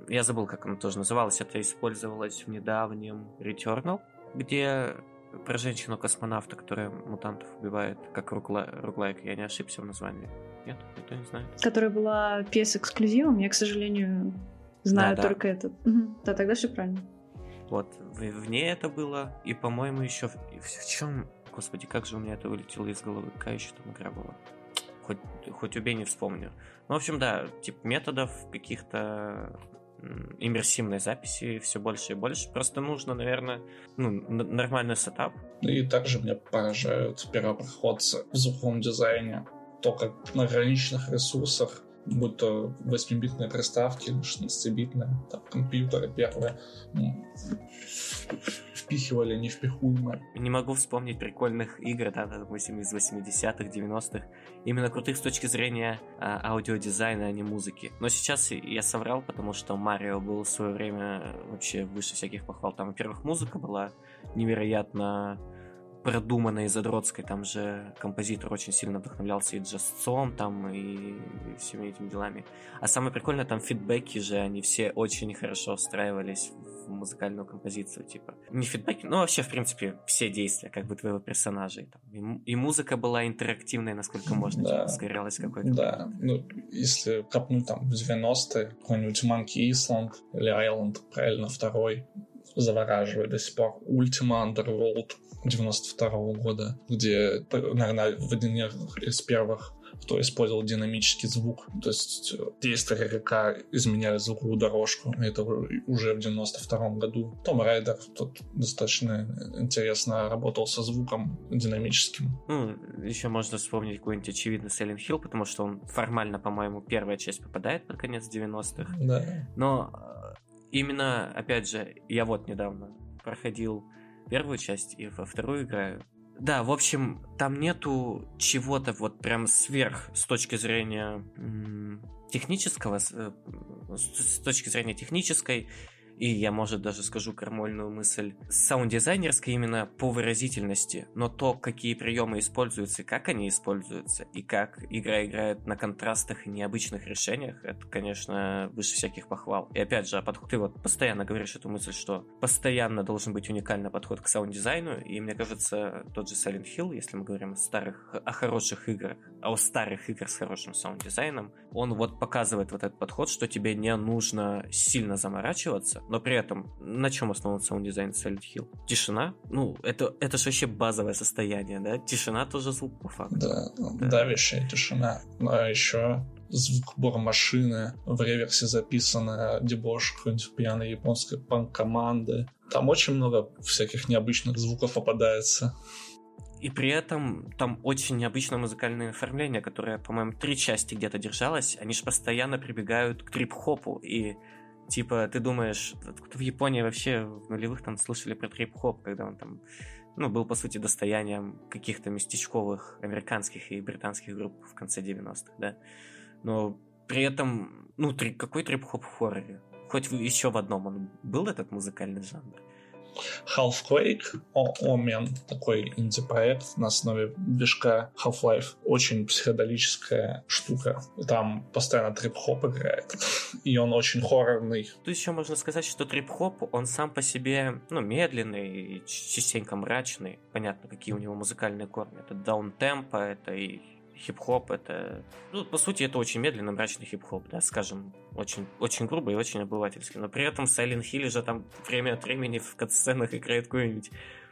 я забыл, как оно тоже называлось, это использовалось в недавнем Returnal, где про женщину-космонавта, которая мутантов убивает, как ругла... руглайк, я не ошибся в названии. Нет, никто не знает. Которая была PS-эксклюзивом, я, к сожалению, знаю да, только да. этот. Угу. Да, тогда все правильно. Вот, в, ней это было, и, по-моему, еще в, в чем... Господи, как же у меня это вылетело из головы, какая еще там игра была? Хоть, хоть убей, не вспомню. Ну, в общем, да, тип методов каких-то иммерсивной записи все больше и больше. Просто нужно, наверное, ну, нормальный сетап. И также меня поражают первопроходцы в звуковом дизайне. То, как на ограниченных ресурсах будь то 8-битные приставки, 16-битные, там, компьютеры первые, впихивали невпихуемое. Не могу вспомнить прикольных игр, да, допустим, из 80-х, 90-х, именно крутых с точки зрения а, аудиодизайна, а не музыки. Но сейчас я соврал, потому что Марио был в свое время вообще выше всяких похвал. Там, во-первых, музыка была невероятно продуманной задротской, там же композитор очень сильно вдохновлялся и джазцом, там, и всеми этими делами. А самое прикольное, там фидбэки же, они все очень хорошо встраивались в музыкальную композицию, типа. Не фидбэки, ну вообще, в принципе, все действия, как бы, твоего персонажа. И, там, и, и музыка была интерактивной, насколько можно, да. типа, сгорелась какой-то. Да, ну, если копнуть там в 90-е, какой-нибудь Monkey Island или Island, правильно, второй, завораживает до сих пор. Ultima Underworld 92 -го года, где, наверное, в один из первых кто использовал динамический звук. То есть э, действия река изменяли звуковую дорожку. Это уже в 92 году. Том Райдер тут достаточно интересно работал со звуком динамическим. Ну, еще можно вспомнить какой-нибудь очевидный Silent Hill, потому что он формально, по-моему, первая часть попадает под конец 90-х. Да. Но именно, опять же, я вот недавно проходил первую часть и во вторую играю. Да, в общем, там нету чего-то вот прям сверх с точки зрения технического, э, с точки зрения технической и я, может, даже скажу крамольную мысль, саунд-дизайнерской именно по выразительности, но то, какие приемы используются как они используются, и как игра играет на контрастах и необычных решениях, это, конечно, выше всяких похвал. И опять же, подход, ты вот постоянно говоришь эту мысль, что постоянно должен быть уникальный подход к саунд-дизайну, и мне кажется, тот же Silent Hill, если мы говорим о старых, о хороших играх, о старых играх с хорошим саунд-дизайном, он вот показывает вот этот подход, что тебе не нужно сильно заморачиваться, но при этом на чем основан саунд-дизайн Silent Hill? Тишина? Ну, это, это же вообще базовое состояние, да? Тишина тоже звук по факту. Да, да. давящая тишина. Ну, а еще звук машины, в реверсе записано дебош какой-нибудь пьяной японской панк-команды. Там очень много всяких необычных звуков попадается. И при этом там очень необычное музыкальное оформление, которое, по-моему, три части где-то держалось. Они же постоянно прибегают к трип-хопу. И Типа, ты думаешь, в Японии вообще в нулевых там слышали про трип-хоп, когда он там, ну, был, по сути, достоянием каких-то местечковых американских и британских групп в конце 90-х, да. Но при этом, ну, три, какой трип-хоп в хорроре? Хоть еще в одном он был этот музыкальный жанр. Half-Quake, Omen, такой инди-проект на основе движка Half-Life. Очень психоделическая штука. Там постоянно трип-хоп играет. <laughs> И он очень хоррорный. Тут еще можно сказать, что трип-хоп, он сам по себе, ну, медленный частенько мрачный. Понятно, какие у него музыкальные корни. Это даун-темпо, это и хип-хоп это... Ну, по сути, это очень медленный, мрачный хип-хоп, да, скажем, очень, очень грубо и очень обывательский. Но при этом в Silent Hill же там время от времени в катсценах играет какой-нибудь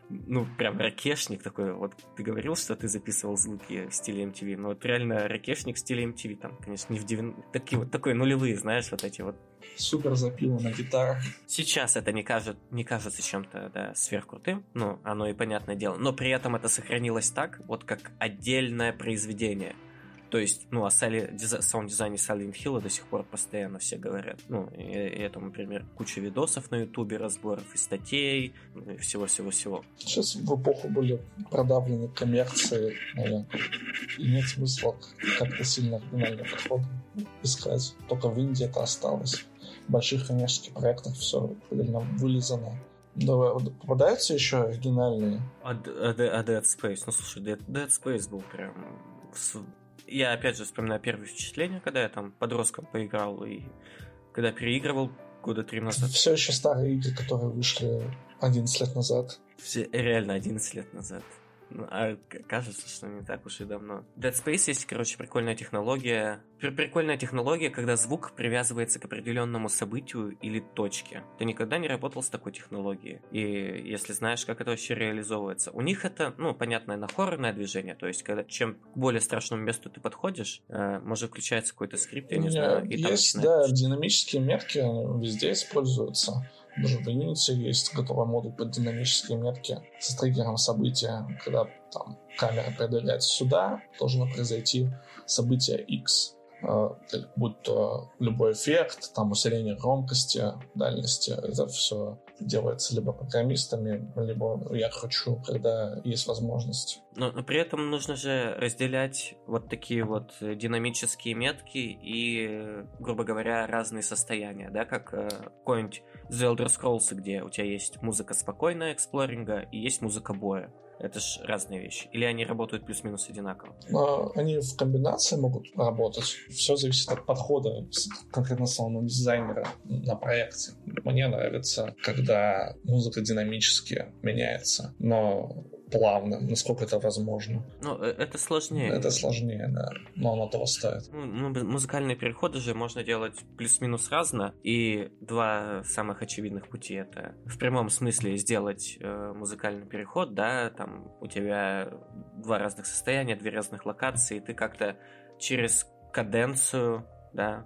ну, прям ракешник такой. Вот ты говорил, что ты записывал звуки в стиле MTV, но вот реально ракешник в стиле MTV, там, конечно, не в 90... Такие вот, такой нулевые, знаешь, вот эти вот. Супер запило на гитарах. Сейчас это не, кажет, не кажется чем-то, да, сверхкрутым, ну, оно и понятное дело, но при этом это сохранилось так, вот как отдельное произведение. То есть, ну, о саунд-дизайне Silent Hill до сих пор постоянно все говорят. Ну, и, и это, например, куча видосов на ютубе, разборов и статей, ну, и всего-всего-всего. Сейчас в эпоху были продавлены коммерции, наверное, и нет смысла как-то сильно оригинальный подход искать. Только в Индии это осталось. В больших коммерческих проектах все предельно вылизано. Да, попадаются еще оригинальные? А, а, а Dead Space? Ну, слушай, Dead, Dead Space был прям я опять же вспоминаю первые впечатления, когда я там подростком поиграл и когда переигрывал года три назад. Все еще старые игры, которые вышли 11 лет назад. Все, реально 11 лет назад. Ну, а кажется, что не так уж и давно. Dead Space есть, короче, прикольная технология. Прикольная технология, когда звук привязывается к определенному событию или точке. Ты никогда не работал с такой технологией. И если знаешь, как это вообще реализовывается. У них это, ну, понятное, на хоррорное движение. То есть, когда чем к более страшному месту ты подходишь, э, может включается какой-то скрипт, я не знаю. И есть, там да, динамические метки везде используются. Даже в Unity есть готовый модуль под динамические метки с триггером события, когда там камера определяет сюда, должно произойти событие X. э, будь то любой эффект, там усиление громкости, дальности, это все делается либо программистами, либо я кручу, когда есть возможность. Но, но при этом нужно же разделять вот такие вот динамические метки и, грубо говоря, разные состояния, да, как э, какой-нибудь The Elder Scrolls, где у тебя есть музыка спокойная эксплоринга и есть музыка боя. Это же разные вещи. Или они работают плюс-минус одинаково? Но они в комбинации могут работать. Все зависит от подхода конкретно самого дизайнера на проекте. Мне нравится, когда музыка динамически меняется. Но плавно, насколько это возможно. Ну, э, это сложнее. Это сложнее, да, но оно того стоит. Ну, ну музыкальные переходы же можно делать плюс-минус разно, и два самых очевидных пути это в прямом смысле сделать э, музыкальный переход, да, там у тебя два разных состояния, две разных локации, и ты как-то через каденцию, да,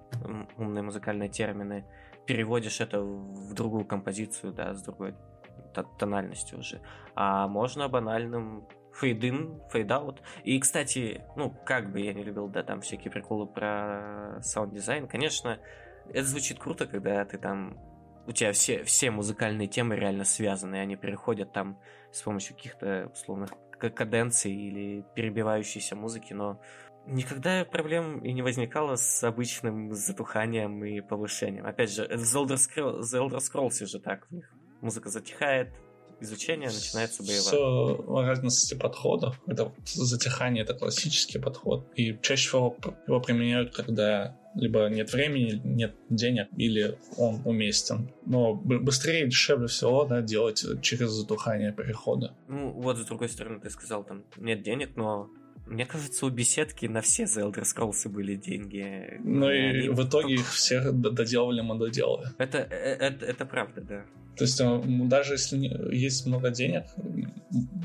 умные музыкальные термины, переводишь это в другую композицию, да, с другой тональности уже. А можно банальным fade in, fade out. И, кстати, ну, как бы я не любил, да, там всякие приколы про саунд-дизайн, конечно, это звучит круто, когда ты там у тебя все, все музыкальные темы реально связаны, и они переходят там с помощью каких-то условных каденций или перебивающейся музыки, но никогда проблем и не возникало с обычным затуханием и повышением. Опять же, в The Elder Scrolls, The Elder Scrolls же так, в них музыка затихает, изучение начинается боевое. Все разности подходов. Это вот затихание, это классический подход. И чаще всего его применяют, когда либо нет времени, нет денег, или он уместен. Но быстрее и дешевле всего да, делать через затухание перехода. Ну, вот с другой стороны, ты сказал, там нет денег, но мне кажется, у беседки на все The Elder Scrolls были деньги. Ну и они... в итоге их всех доделали мы доделали. Это, это, это правда, да. То есть э, даже если есть много денег,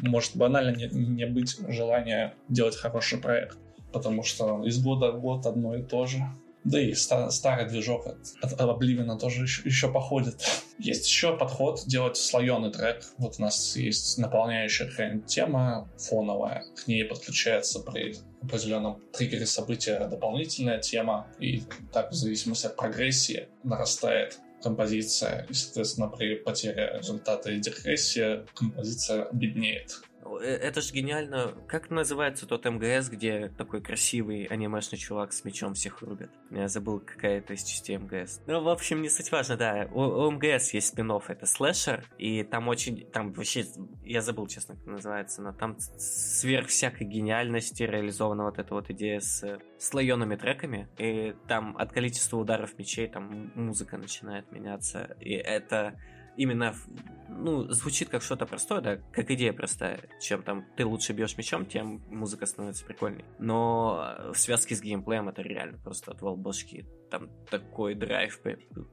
может банально не, не быть желания делать хороший проект. Потому что из года в год одно и то же. Да и стар, старый движок от, от Oblivion тоже еще, еще походит. <laughs> Есть еще подход делать слоеный трек. Вот у нас есть наполняющая тема фоновая. К ней подключается при определенном триггере события дополнительная тема. И так в зависимости от прогрессии нарастает композиция, и, соответственно, при потере результата и дегрессии композиция беднеет. Э, это же гениально. Как называется тот МГС, где такой красивый анимешный чувак с мечом всех рубит? Я забыл, какая это из частей МГС. Ну, в общем, не суть важно, да. У, у МГС есть спин это слэшер, и там очень... Там вообще... Я забыл, честно, как называется, но там сверх всякой гениальности реализована вот эта вот идея с слоеными треками, и там от количества ударов мечей там музыка начинает меняться, и это именно, ну, звучит как что-то простое, да, как идея простая. Чем там ты лучше бьешь мечом, тем музыка становится прикольней. Но в связке с геймплеем это реально просто отвал башки. Там такой драйв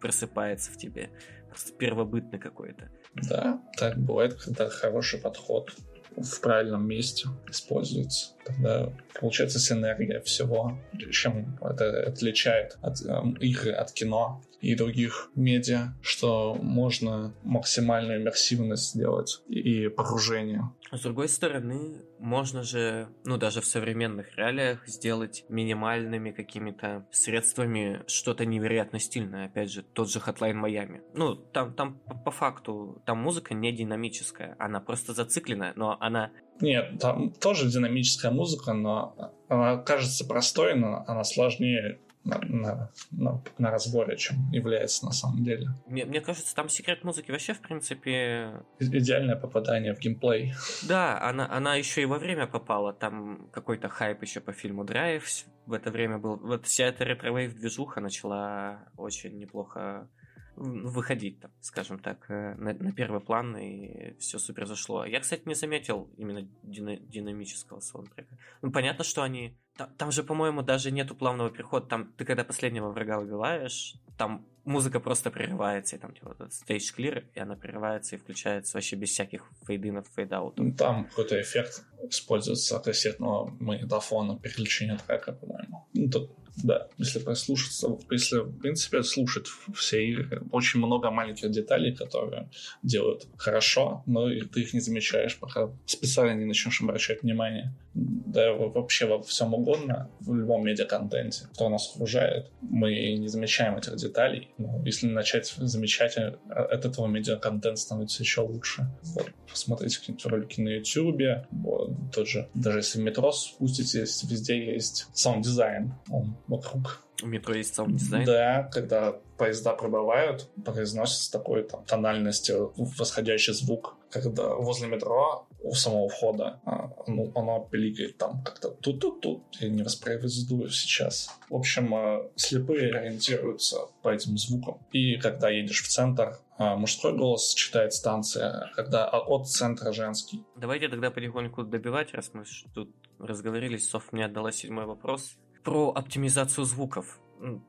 просыпается в тебе. Просто первобытный какой-то. Да, так бывает, когда хороший подход в правильном месте используется. Тогда получается синергия всего, чем это отличает от э, игры, от кино и других медиа, что можно максимальную иммерсивность сделать и погружение. С другой стороны, можно же, ну даже в современных реалиях, сделать минимальными какими-то средствами что-то невероятно стильное. Опять же, тот же Hotline Miami. Ну, там, там по, по факту, там музыка не динамическая, она просто зацикленная, но она нет, там тоже динамическая музыка, но она кажется простой, но она сложнее на, на, на, на разборе, чем является на самом деле. Мне, мне кажется, там секрет музыки вообще, в принципе... Идеальное попадание в геймплей. Да, она, она еще и во время попала. Там какой-то хайп еще по фильму Драйв в это время был. Вот вся эта ретро движуха начала очень неплохо выходить, там, скажем так, э, на, на первый план, и все супер зашло. Я, кстати, не заметил именно дина, динамического саундтрека. Ну, понятно, что они... Там, же, по-моему, даже нету плавного перехода. Там ты когда последнего врага убиваешь, там музыка просто прерывается, и там типа вот стейдж клир, и она прерывается и включается вообще без всяких фейдинов, фейдаутов. Ну, там какой-то эффект используется кассетного магнитофона, переключения трека, по-моему. Ну, тут да, если прослушаться, если, в принципе, слушать все игры, очень много маленьких деталей, которые делают хорошо, но ты их не замечаешь, пока специально не начнешь обращать внимание. Да вообще во всем угодно, в любом медиаконтенте, кто нас окружает, мы не замечаем этих деталей. Но если начать замечать, э, от этого медиаконтент становится еще лучше. Вот, посмотрите какие-нибудь ролики на YouTube, вот, тот же, даже если в метро спуститесь, везде есть саунд-дизайн, он вокруг в метро есть саунд-дизайн? Да, когда поезда прибывают, произносится такой там тональностью восходящий звук. Когда возле метро у самого входа а, ну, оно пиликает там как-то тут-тут-тут. Я не воспроизведу сейчас. В общем, а, слепые ориентируются по этим звукам. И когда едешь в центр, а, мужской голос читает станция, когда от центра женский. Давайте тогда потихоньку добивать, раз мы тут разговорились. Соф мне отдала седьмой вопрос про оптимизацию звуков.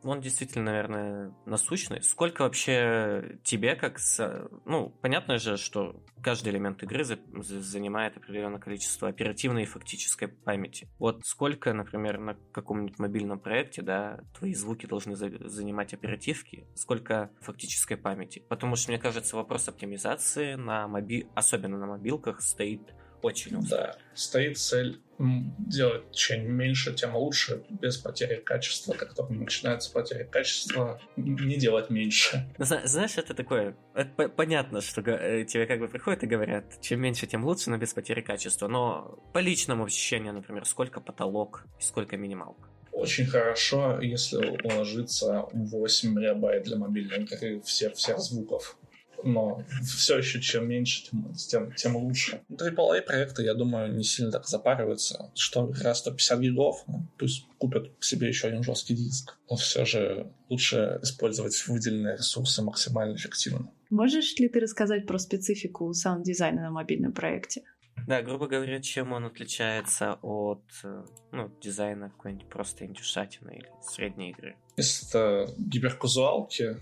Он действительно, наверное, насущный. Сколько вообще тебе, как с... Ну, понятно же, что каждый элемент игры занимает определенное количество оперативной и фактической памяти. Вот сколько, например, на каком-нибудь мобильном проекте, да, твои звуки должны занимать оперативки, сколько фактической памяти. Потому что, мне кажется, вопрос оптимизации на моби... особенно на мобилках стоит очень. Да, стоит цель делать чем меньше, тем лучше, без потери качества. Как только начинается потеря качества, не делать меньше. Ну, знаешь, это такое... Это понятно, что э, тебе как бы приходят и говорят, чем меньше, тем лучше, но без потери качества. Но по личному ощущению, например, сколько потолок и сколько минималка? Очень хорошо, если уложиться 8 мегабайт для мобильной игры всех, всех звуков но все еще чем меньше, тем, тем, тем лучше. AAA проекты, я думаю, не сильно так запариваются, что раз 150 гигов, ну, пусть купят себе еще один жесткий диск. Но все же лучше использовать выделенные ресурсы максимально эффективно. Можешь ли ты рассказать про специфику саунд-дизайна на мобильном проекте? Да, грубо говоря, чем он отличается от э, ну, дизайна какой-нибудь просто индюшатины или средней игры? Если это гиперказуалки,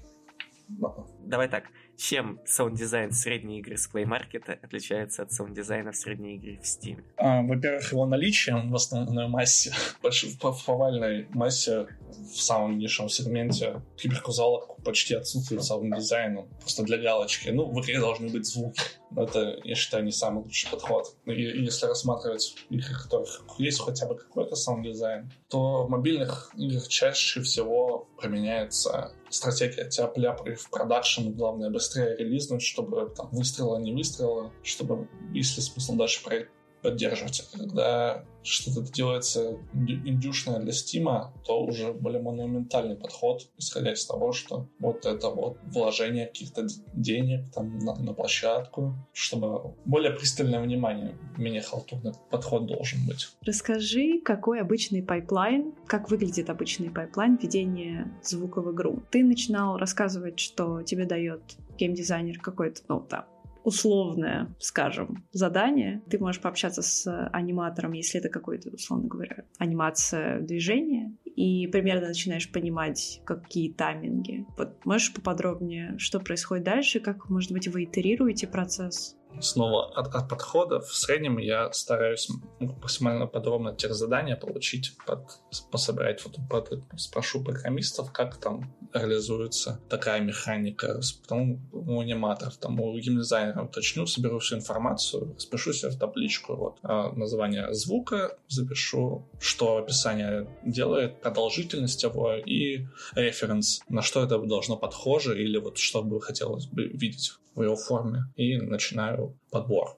Давай так чем саунд-дизайн средней игры с Play Market отличается от саунд-дизайна в средней игре в Steam? А, во-первых, его наличие в основной массе, <laughs> в повальной массе в самом низшем сегменте гиперказуалок почти отсутствует саунд-дизайн, просто для галочки. Ну, в игре должны быть звуки. Это, я считаю, не самый лучший подход. И если рассматривать игры, в которых есть хотя бы какой-то саунд-дизайн, то в мобильных играх чаще всего применяется стратегия тяп-ляп в продакшн, главное быстрее релизнуть, чтобы там выстрелило не выстрелило, чтобы, есть ли смысл дальше проект поддерживать. А когда что-то делается индюшное для Стима, то уже более монументальный подход, исходя из того, что вот это вот вложение каких-то денег там на, на площадку, чтобы более пристальное внимание, менее халтурный подход должен быть. Расскажи, какой обычный пайплайн, как выглядит обычный пайплайн введения звука в игру. Ты начинал рассказывать, что тебе дает геймдизайнер какой-то, ну, там, условное, скажем, задание. Ты можешь пообщаться с аниматором, если это какой-то, условно говоря, анимация движения, и примерно начинаешь понимать, какие тайминги. Вот можешь поподробнее, что происходит дальше, как, может быть, вы итерируете процесс? Снова от, от подходов. В среднем я стараюсь максимально подробно тех задания получить, под, пособирать, вот, под, спрошу программистов, как там реализуется такая механика, потом у аниматоров, там, у геймдизайнера уточню, соберу всю информацию, спешу себе в табличку, вот, а, название звука, запишу, что описание делает, продолжительность его и референс, на что это должно похоже или вот что бы хотелось бы видеть в его форме, и начинаю подбор.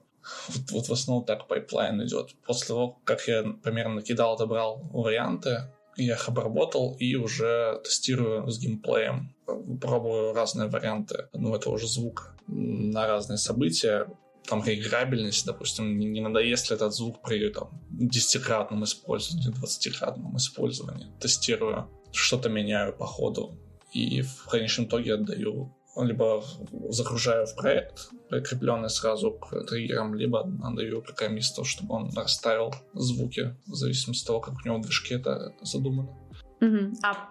Вот, вот в основном так пайплайн идет. После того, как я примерно накидал, отобрал варианты, я их обработал и уже тестирую с геймплеем. Пробую разные варианты ну, этого же звука на разные события. Там реиграбельность, допустим, не, надоест ли этот звук при там, десятикратном использовании, двадцатикратном использовании. Тестирую, что-то меняю по ходу. И в конечном итоге отдаю либо загружаю в проект, прикрепленный сразу к триггерам, либо отдаю программисту, чтобы он расставил звуки в зависимости от того, как у него в движке это задумано. Угу. А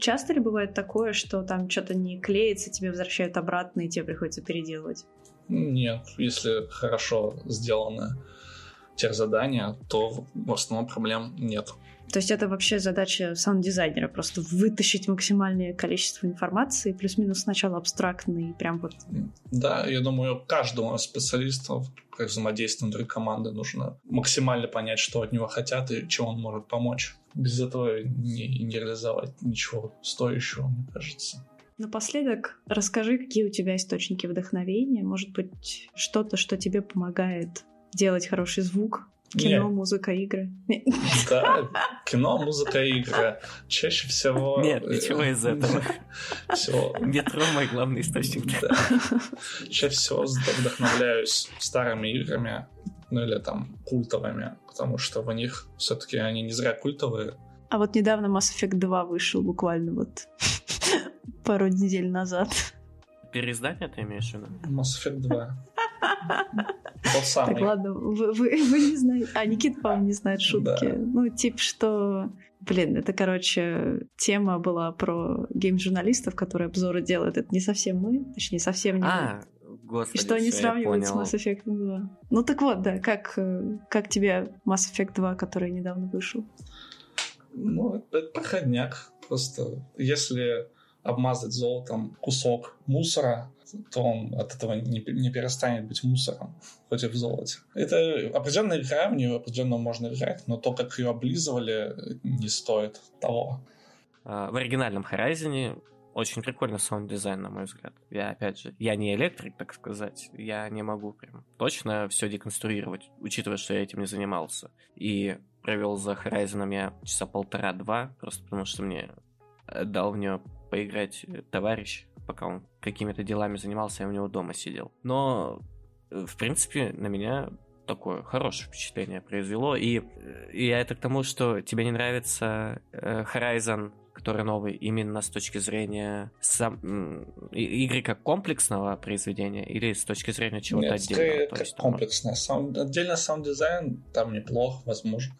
часто ли бывает такое, что там что-то не клеится, тебе возвращают обратно, и тебе приходится переделывать? Нет, если хорошо сделано тех задания, то в основном проблем нет. То есть это вообще задача саунд-дизайнера, просто вытащить максимальное количество информации, плюс-минус сначала абстрактный, прям вот... Да, я думаю, каждому специалисту, как взаимодействие внутри команды, нужно максимально понять, что от него хотят и чем он может помочь. Без этого не, не реализовать ничего стоящего, мне кажется. Напоследок расскажи, какие у тебя источники вдохновения. Может быть, что-то, что тебе помогает делать хороший звук, Кино, Нет. музыка, игры. Да, кино, музыка, игры. Чаще всего... Нет, ничего из этого. Все. Метро мой главный источник. Да. Чаще всего вдохновляюсь старыми играми, ну или там культовыми, потому что в них все-таки они не зря культовые. А вот недавно Mass Effect 2 вышел буквально вот <laughs> пару недель назад. Переиздание ты имеешь в виду? Mass Effect 2. Тот самый. Так, ладно, вы, вы, вы не знаете. А, Никита, по-моему, не знает шутки. Да. Ну, типа, что... Блин, это, короче, тема была про гейм-журналистов, которые обзоры делают. Это не совсем мы, точнее, совсем не а, мы. Господи, И что они сравнивают с Mass Effect 2. Ну так вот, да, как, э, как тебе Mass Effect 2, который недавно вышел? Ну, это проходняк. Просто если обмазать золотом кусок мусора, то он от этого не, не перестанет быть мусором, хоть и в золоте. Это определенная игра, в нее определенно можно играть, но то, как ее облизывали, не стоит того. А, в оригинальном Horizon очень прикольный саунд-дизайн, на мой взгляд. Я, опять же, я не электрик, так сказать. Я не могу прям точно все деконструировать, учитывая, что я этим не занимался. И провел за Horizon я часа полтора-два, просто потому что мне дал в нее поиграть товарищ, пока он какими-то делами занимался, я у него дома сидел. Но, э, в принципе, на меня такое хорошее впечатление произвело. И, э, и это к тому, что тебе не нравится э, Horizon который новый, именно с точки зрения сам, игры как комплексного произведения или с точки зрения чего-то Нет, отдельного? как есть, комплексное. Саунд, отдельно саунд-дизайн там неплох, возможно.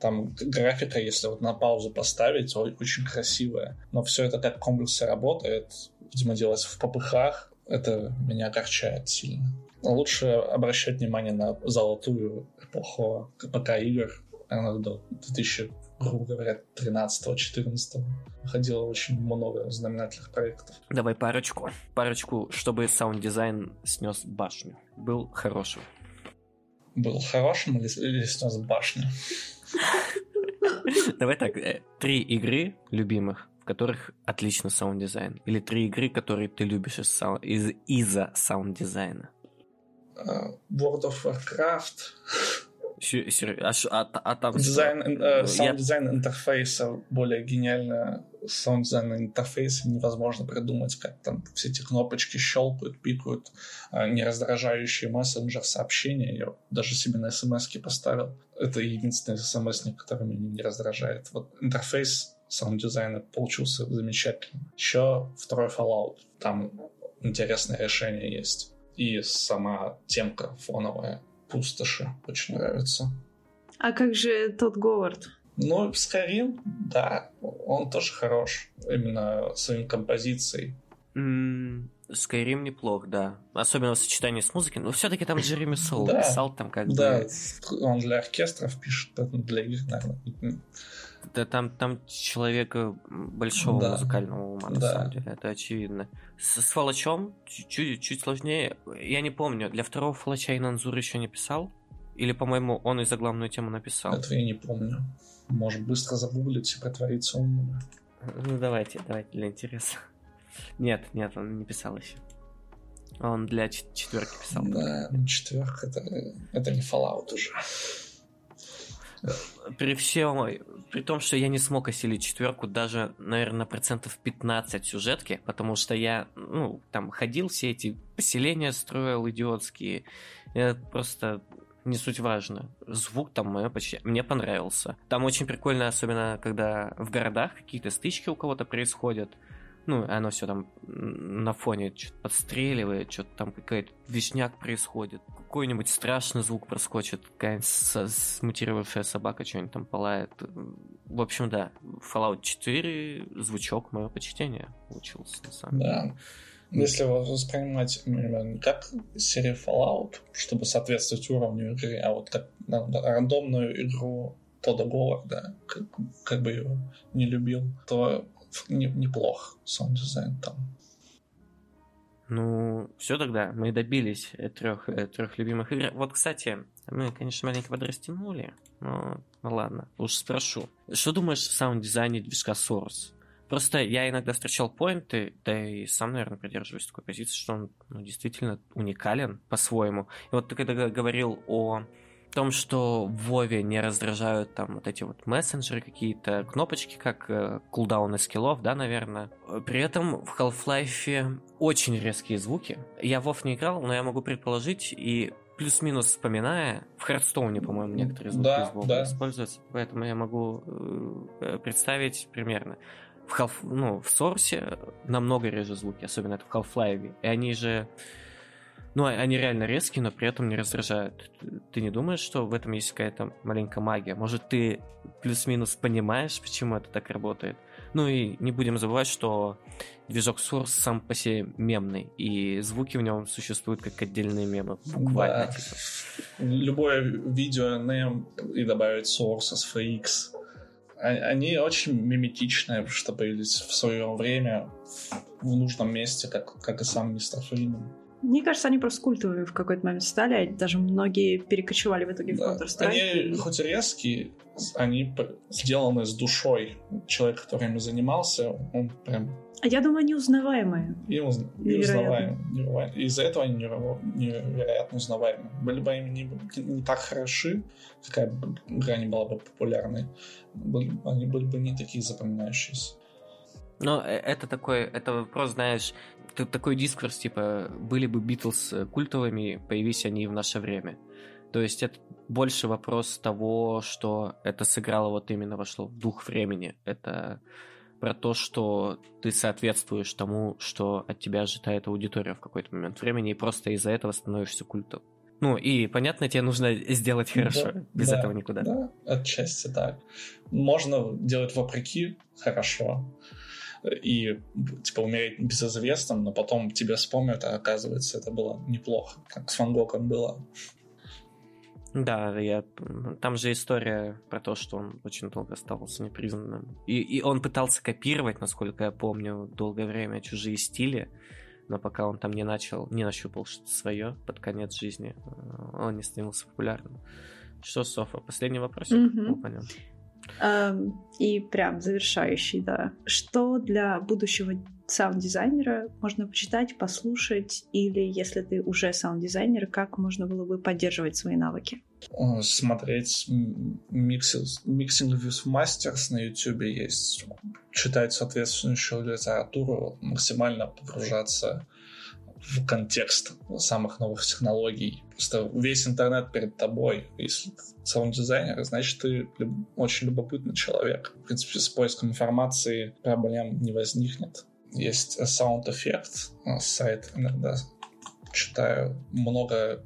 Там графика, если вот на паузу поставить, очень красивая. Но все это как комплекс не работает, видимо, делается впопыхах. Это меня огорчает сильно. Лучше обращать внимание на золотую эпоху ПК-игр, она до 2000 грубо говоря, 13-14 выходило очень много знаменательных проектов. Давай парочку. Парочку, чтобы саунд-дизайн снес башню. Был хорошим. Был хорошим или, или снес башню? <laughs> Давай так, э, три игры любимых, в которых отличный саунд-дизайн. Или три игры, которые ты любишь из, из, из-за саунд-дизайна. Э, World of Warcraft. А, а, а там дизайн, э, саунд-дизайн интерфейса более гениально. Саунд-дизайн интерфейса невозможно придумать, как там все эти кнопочки щелкают, пикают, э, не раздражающие мессенджер сообщения. Я даже себе на смс поставил. Это единственный смс, который меня не раздражает. Вот интерфейс саунд-дизайна получился замечательно. Еще второй Fallout. Там интересное решение есть. И сама темка фоновая пустоши очень нравится. А как же Тодд Говард? Ну, Skyrim, да, он тоже хорош. Именно своим композицией. Скайрим неплох, да. Особенно в сочетании с музыкой. Но все-таки там Джереми Соул да, писал там как бы... Да, он для оркестров пишет, для игр, наверное. Да там, там человека большого да. музыкального ума, на да. самом деле, это очевидно. С, с Фалачом чуть, чуть сложнее. Я не помню, для второго Фалача Инанзур еще не писал? Или, по-моему, он и заглавную тему написал? Это я не помню. Может, быстро загуглить и притвориться умным. Ну, давайте, давайте для интереса. <laughs> Нет, нет, он не писал еще. Он для четверки писал. Да, четверка это, это не Fallout уже. При всем, при том, что я не смог осилить четверку даже, наверное, процентов 15 сюжетки, потому что я, ну, там ходил, все эти поселения строил идиотские. Я просто не суть важно. Звук там мое почти... Мне понравился. Там очень прикольно, особенно когда в городах какие-то стычки у кого-то происходят. Ну, оно все там на фоне что-то подстреливает, что-то там какая-то вишняк происходит. Какой-нибудь страшный звук проскочит, какая-нибудь смутировавшая собака что-нибудь там полает. В общем, да, Fallout 4 звучок мое почтение получился, на самом деле. Да. Если воспринимать именно не как серию Fallout, чтобы соответствовать уровню игры, а вот как ну, рандомную игру Тода Говарда, как, как бы его не любил, то не, неплох саунд дизайн там. Ну, все тогда, мы добились трех, трех любимых игр. Вот, кстати, мы, конечно, маленько подрастянули, но ну ладно, уж спрошу. Что думаешь о саунд-дизайне движка Source? Просто я иногда встречал поинты, да и сам, наверное, придерживаюсь такой позиции, что он ну, действительно уникален по-своему. И вот ты когда говорил о том, что в Вове не раздражают там вот эти вот мессенджеры, какие-то кнопочки, как э, кулдауны скиллов, да, наверное. При этом в Half-Life очень резкие звуки. Я в Вов не играл, но я могу предположить, и плюс-минус вспоминая, в Хардстоуне, по-моему, некоторые звуки да, из да. используются, поэтому я могу э, представить примерно в, Half, ну, в Source намного реже звуки, особенно это в Half-Life. И они же... Ну, они реально резкие, но при этом не раздражают. Ты не думаешь, что в этом есть какая-то маленькая магия? Может, ты плюс-минус понимаешь, почему это так работает? Ну и не будем забывать, что движок Source сам по себе мемный, и звуки в нем существуют как отдельные мемы, буквально. Да. Типа. Любое видео NM и добавить Source, SFX, они очень миметичные, что появились в свое время в нужном месте, как, как и сам мистер Фриман. Мне кажется, они просто культовые в какой-то момент стали, даже многие перекочевали в итоге в Да. Counter-Strike. Они и- хоть и резкие, они сделаны с душой. Человек, который ими занимался, он прям А я думаю, они узнаваемые. и уз- и Невероятно. узнаваем. невероятно. Из-за этого они неверо- невероятно узнаваемы. Были бы они не, не так хороши, какая бы игра не была бы популярной, были- они были бы не такие запоминающиеся. Но э, это такой, это вопрос, знаешь, т- такой дискурс, типа, были бы Битлз э, культовыми, появись они в наше время. То есть это больше вопрос того, что это сыграло вот именно вошло в дух времени. Это про то, что ты соответствуешь тому, что от тебя ожидает аудитория в какой-то момент времени, и просто из-за этого становишься культом. Ну, и, понятно, тебе нужно сделать хорошо. Да, Без да, этого никуда. Да, отчасти так. Можно делать вопреки хорошо и типа умереть безызвестным, но потом тебе вспомнят, а оказывается это было неплохо, как с Ван Гогом было. Да, я... там же история про то, что он очень долго оставался непризнанным. И, и он пытался копировать, насколько я помню, долгое время чужие стили, но пока он там не начал, не нащупал что-то свое под конец жизни, э, он не становился популярным. Что, Софа, последний вопросик? Мгм. Ну, понятно. Эм, И прям завершающий, да. Что для будущего саунд-дизайнера можно почитать, послушать, или если ты уже саунд-дизайнер, как можно было бы поддерживать свои навыки? Смотреть mixing with masters на YouTube есть. Читать соответствующую литературу, максимально погружаться в контекст самых новых технологий. Просто весь интернет перед тобой. Если ты саунд-дизайнер, значит, ты очень любопытный человек. В принципе, с поиском информации проблем не возникнет. Есть Sound Effect, сайт иногда читаю много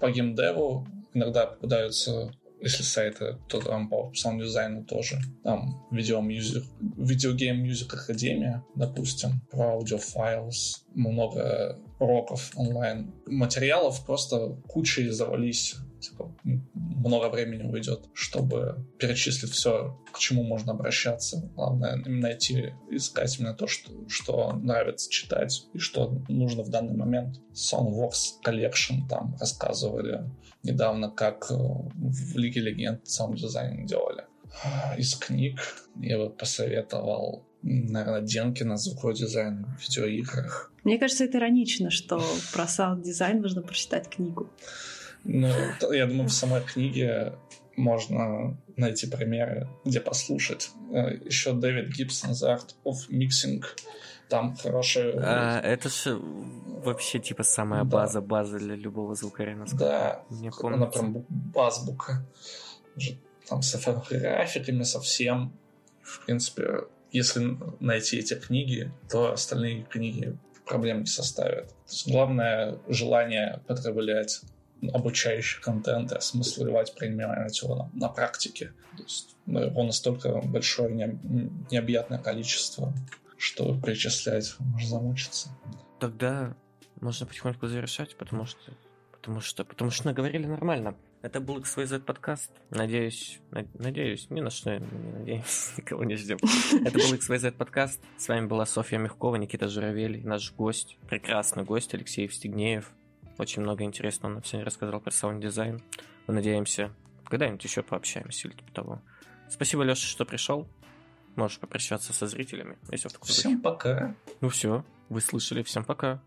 по геймдеву, иногда попадаются если сайты, то там по саунд-дизайну тоже. Там Video Music, Video Game Music Academy, допустим, Pro Audio Files, много уроков онлайн. Материалов просто кучей завались. Типа, много времени уйдет, чтобы перечислить все, к чему можно обращаться. Главное найти, искать именно то, что, что нравится читать и что нужно в данный момент. Songworks Collection там рассказывали недавно, как э, в Лиге Легенд сам дизайн делали. Из книг я бы посоветовал, наверное, Денкина звукодизайн в видеоиграх. Мне кажется, это иронично, что про саунд-дизайн нужно прочитать книгу. Ну, я думаю, в самой книге можно найти примеры, где послушать. Э, Еще Дэвид Гибсон The Art of Mixing. Там хорошие... А, это же вообще типа самая Да. база, база для любого звукаря. насколько Да, Мне она помнится. прям бу- азбука. Там с графиками совсем. В принципе, если найти эти книги, то остальные книги проблем не составят. Главное желание потреблять обучающий контент и осмысливать, применять его на, на практике. То есть ну, его настолько большое, не- необъятное количество, что перечислять можно замучиться. тогда можно потихоньку завершать, потому что потому что потому что наговорили нормально. Это был XYZ подкаст. Надеюсь, надеюсь, ни на что не надеюсь, <laughs> никого не ждем. Это был XYZ подкаст. С вами была Софья Мягкова, Никита Журавель, наш гость, прекрасный гость Алексей Евстигнеев. Очень много интересного нам сегодня рассказал про саунд-дизайн. Мы надеемся, когда-нибудь еще пообщаемся или типа того. Спасибо, Леша, что пришел. Можешь попрощаться со зрителями, если в таком Всем пока. Ну все, вы слышали. Всем пока.